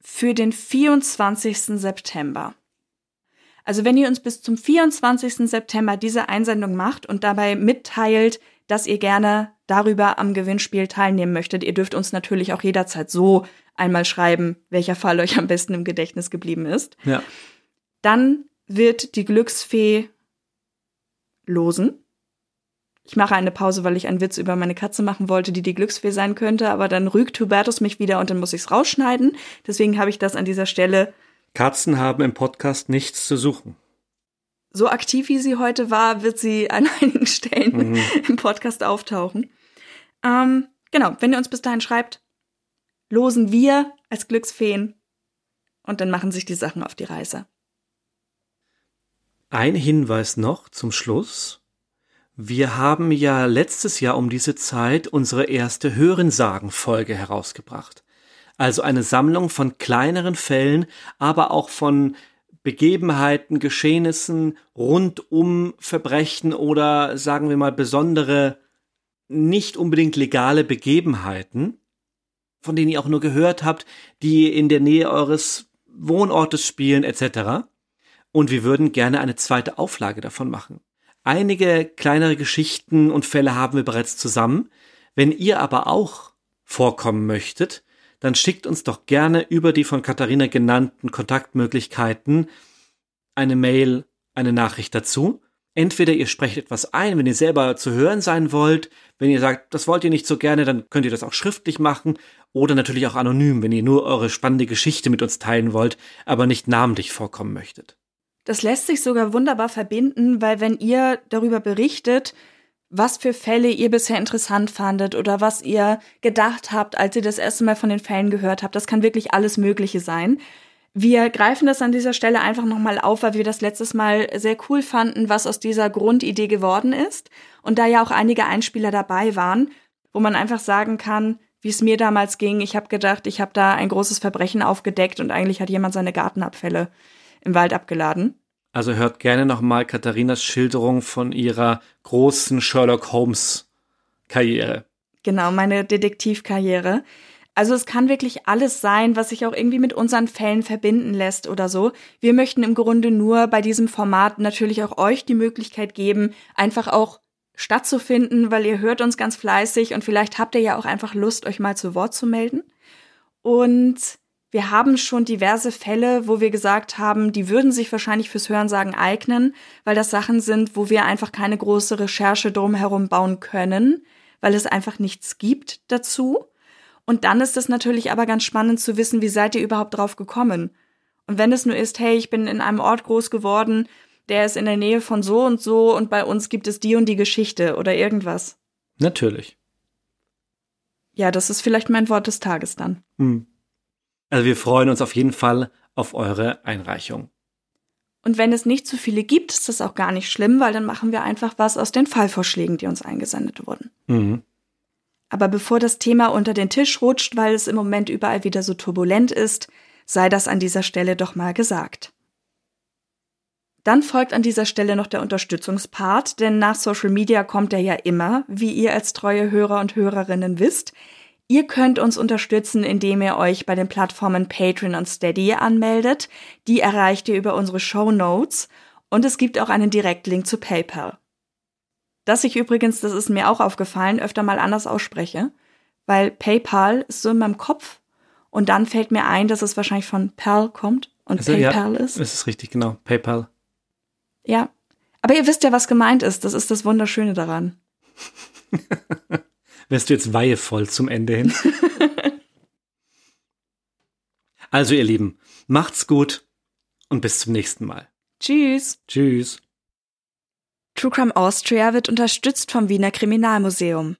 für den 24. September. Also wenn ihr uns bis zum 24. September diese Einsendung macht und dabei mitteilt, dass ihr gerne darüber am Gewinnspiel teilnehmen möchtet, ihr dürft uns natürlich auch jederzeit so einmal schreiben, welcher Fall euch am besten im Gedächtnis geblieben ist. Ja. Dann wird die Glücksfee losen. Ich mache eine Pause, weil ich einen Witz über meine Katze machen wollte, die die Glücksfee sein könnte, aber dann rügt Hubertus mich wieder und dann muss ich es rausschneiden. Deswegen habe ich das an dieser Stelle. Katzen haben im Podcast nichts zu suchen. So aktiv wie sie heute war, wird sie an einigen Stellen mhm. im Podcast auftauchen. Ähm, genau, wenn ihr uns bis dahin schreibt, losen wir als Glücksfeen und dann machen sich die Sachen auf die Reise. Ein Hinweis noch zum Schluss. Wir haben ja letztes Jahr um diese Zeit unsere erste Hörensagen-Folge herausgebracht. Also eine Sammlung von kleineren Fällen, aber auch von Begebenheiten, Geschehnissen rund um Verbrechen oder sagen wir mal besondere, nicht unbedingt legale Begebenheiten, von denen ihr auch nur gehört habt, die in der Nähe eures Wohnortes spielen etc und wir würden gerne eine zweite Auflage davon machen. Einige kleinere Geschichten und Fälle haben wir bereits zusammen. Wenn ihr aber auch vorkommen möchtet, dann schickt uns doch gerne über die von Katharina genannten Kontaktmöglichkeiten eine Mail, eine Nachricht dazu. Entweder ihr sprecht etwas ein, wenn ihr selber zu hören sein wollt. Wenn ihr sagt, das wollt ihr nicht so gerne, dann könnt ihr das auch schriftlich machen. Oder natürlich auch anonym, wenn ihr nur eure spannende Geschichte mit uns teilen wollt, aber nicht namentlich vorkommen möchtet. Das lässt sich sogar wunderbar verbinden, weil wenn ihr darüber berichtet, was für Fälle ihr bisher interessant fandet oder was ihr gedacht habt, als ihr das erste Mal von den Fällen gehört habt, das kann wirklich alles Mögliche sein. Wir greifen das an dieser Stelle einfach nochmal auf, weil wir das letztes Mal sehr cool fanden, was aus dieser Grundidee geworden ist. Und da ja auch einige Einspieler dabei waren, wo man einfach sagen kann, wie es mir damals ging. Ich habe gedacht, ich habe da ein großes Verbrechen aufgedeckt und eigentlich hat jemand seine Gartenabfälle im Wald abgeladen. Also hört gerne nochmal Katharinas Schilderung von ihrer großen Sherlock Holmes Karriere. Genau, meine Detektivkarriere. Also es kann wirklich alles sein, was sich auch irgendwie mit unseren Fällen verbinden lässt oder so. Wir möchten im Grunde nur bei diesem Format natürlich auch euch die Möglichkeit geben, einfach auch stattzufinden, weil ihr hört uns ganz fleißig und vielleicht habt ihr ja auch einfach Lust, euch mal zu Wort zu melden. Und wir haben schon diverse Fälle, wo wir gesagt haben, die würden sich wahrscheinlich fürs Hörensagen eignen, weil das Sachen sind, wo wir einfach keine große Recherche drumherum bauen können, weil es einfach nichts gibt dazu. Und dann ist es natürlich aber ganz spannend zu wissen, wie seid ihr überhaupt drauf gekommen? Und wenn es nur ist, hey, ich bin in einem Ort groß geworden, der ist in der Nähe von so und so und bei uns gibt es die und die Geschichte oder irgendwas. Natürlich. Ja, das ist vielleicht mein Wort des Tages dann. Hm. Also wir freuen uns auf jeden Fall auf eure Einreichung. Und wenn es nicht zu viele gibt, ist das auch gar nicht schlimm, weil dann machen wir einfach was aus den Fallvorschlägen, die uns eingesendet wurden. Mhm. Aber bevor das Thema unter den Tisch rutscht, weil es im Moment überall wieder so turbulent ist, sei das an dieser Stelle doch mal gesagt. Dann folgt an dieser Stelle noch der Unterstützungspart, denn nach Social Media kommt er ja immer, wie ihr als treue Hörer und Hörerinnen wisst. Ihr könnt uns unterstützen, indem ihr euch bei den Plattformen Patreon und Steady anmeldet. Die erreicht ihr über unsere Show Notes und es gibt auch einen Direktlink zu PayPal. Dass ich übrigens, das ist mir auch aufgefallen, öfter mal anders ausspreche, weil PayPal ist so in meinem Kopf und dann fällt mir ein, dass es wahrscheinlich von PAL kommt und also, PayPal ja, ist. Das ist richtig, genau. PayPal. Ja. Aber ihr wisst ja, was gemeint ist. Das ist das Wunderschöne daran. Wärst du jetzt weihevoll zum Ende hin? also, ihr Lieben, macht's gut und bis zum nächsten Mal. Tschüss. Tschüss. True Crime Austria wird unterstützt vom Wiener Kriminalmuseum.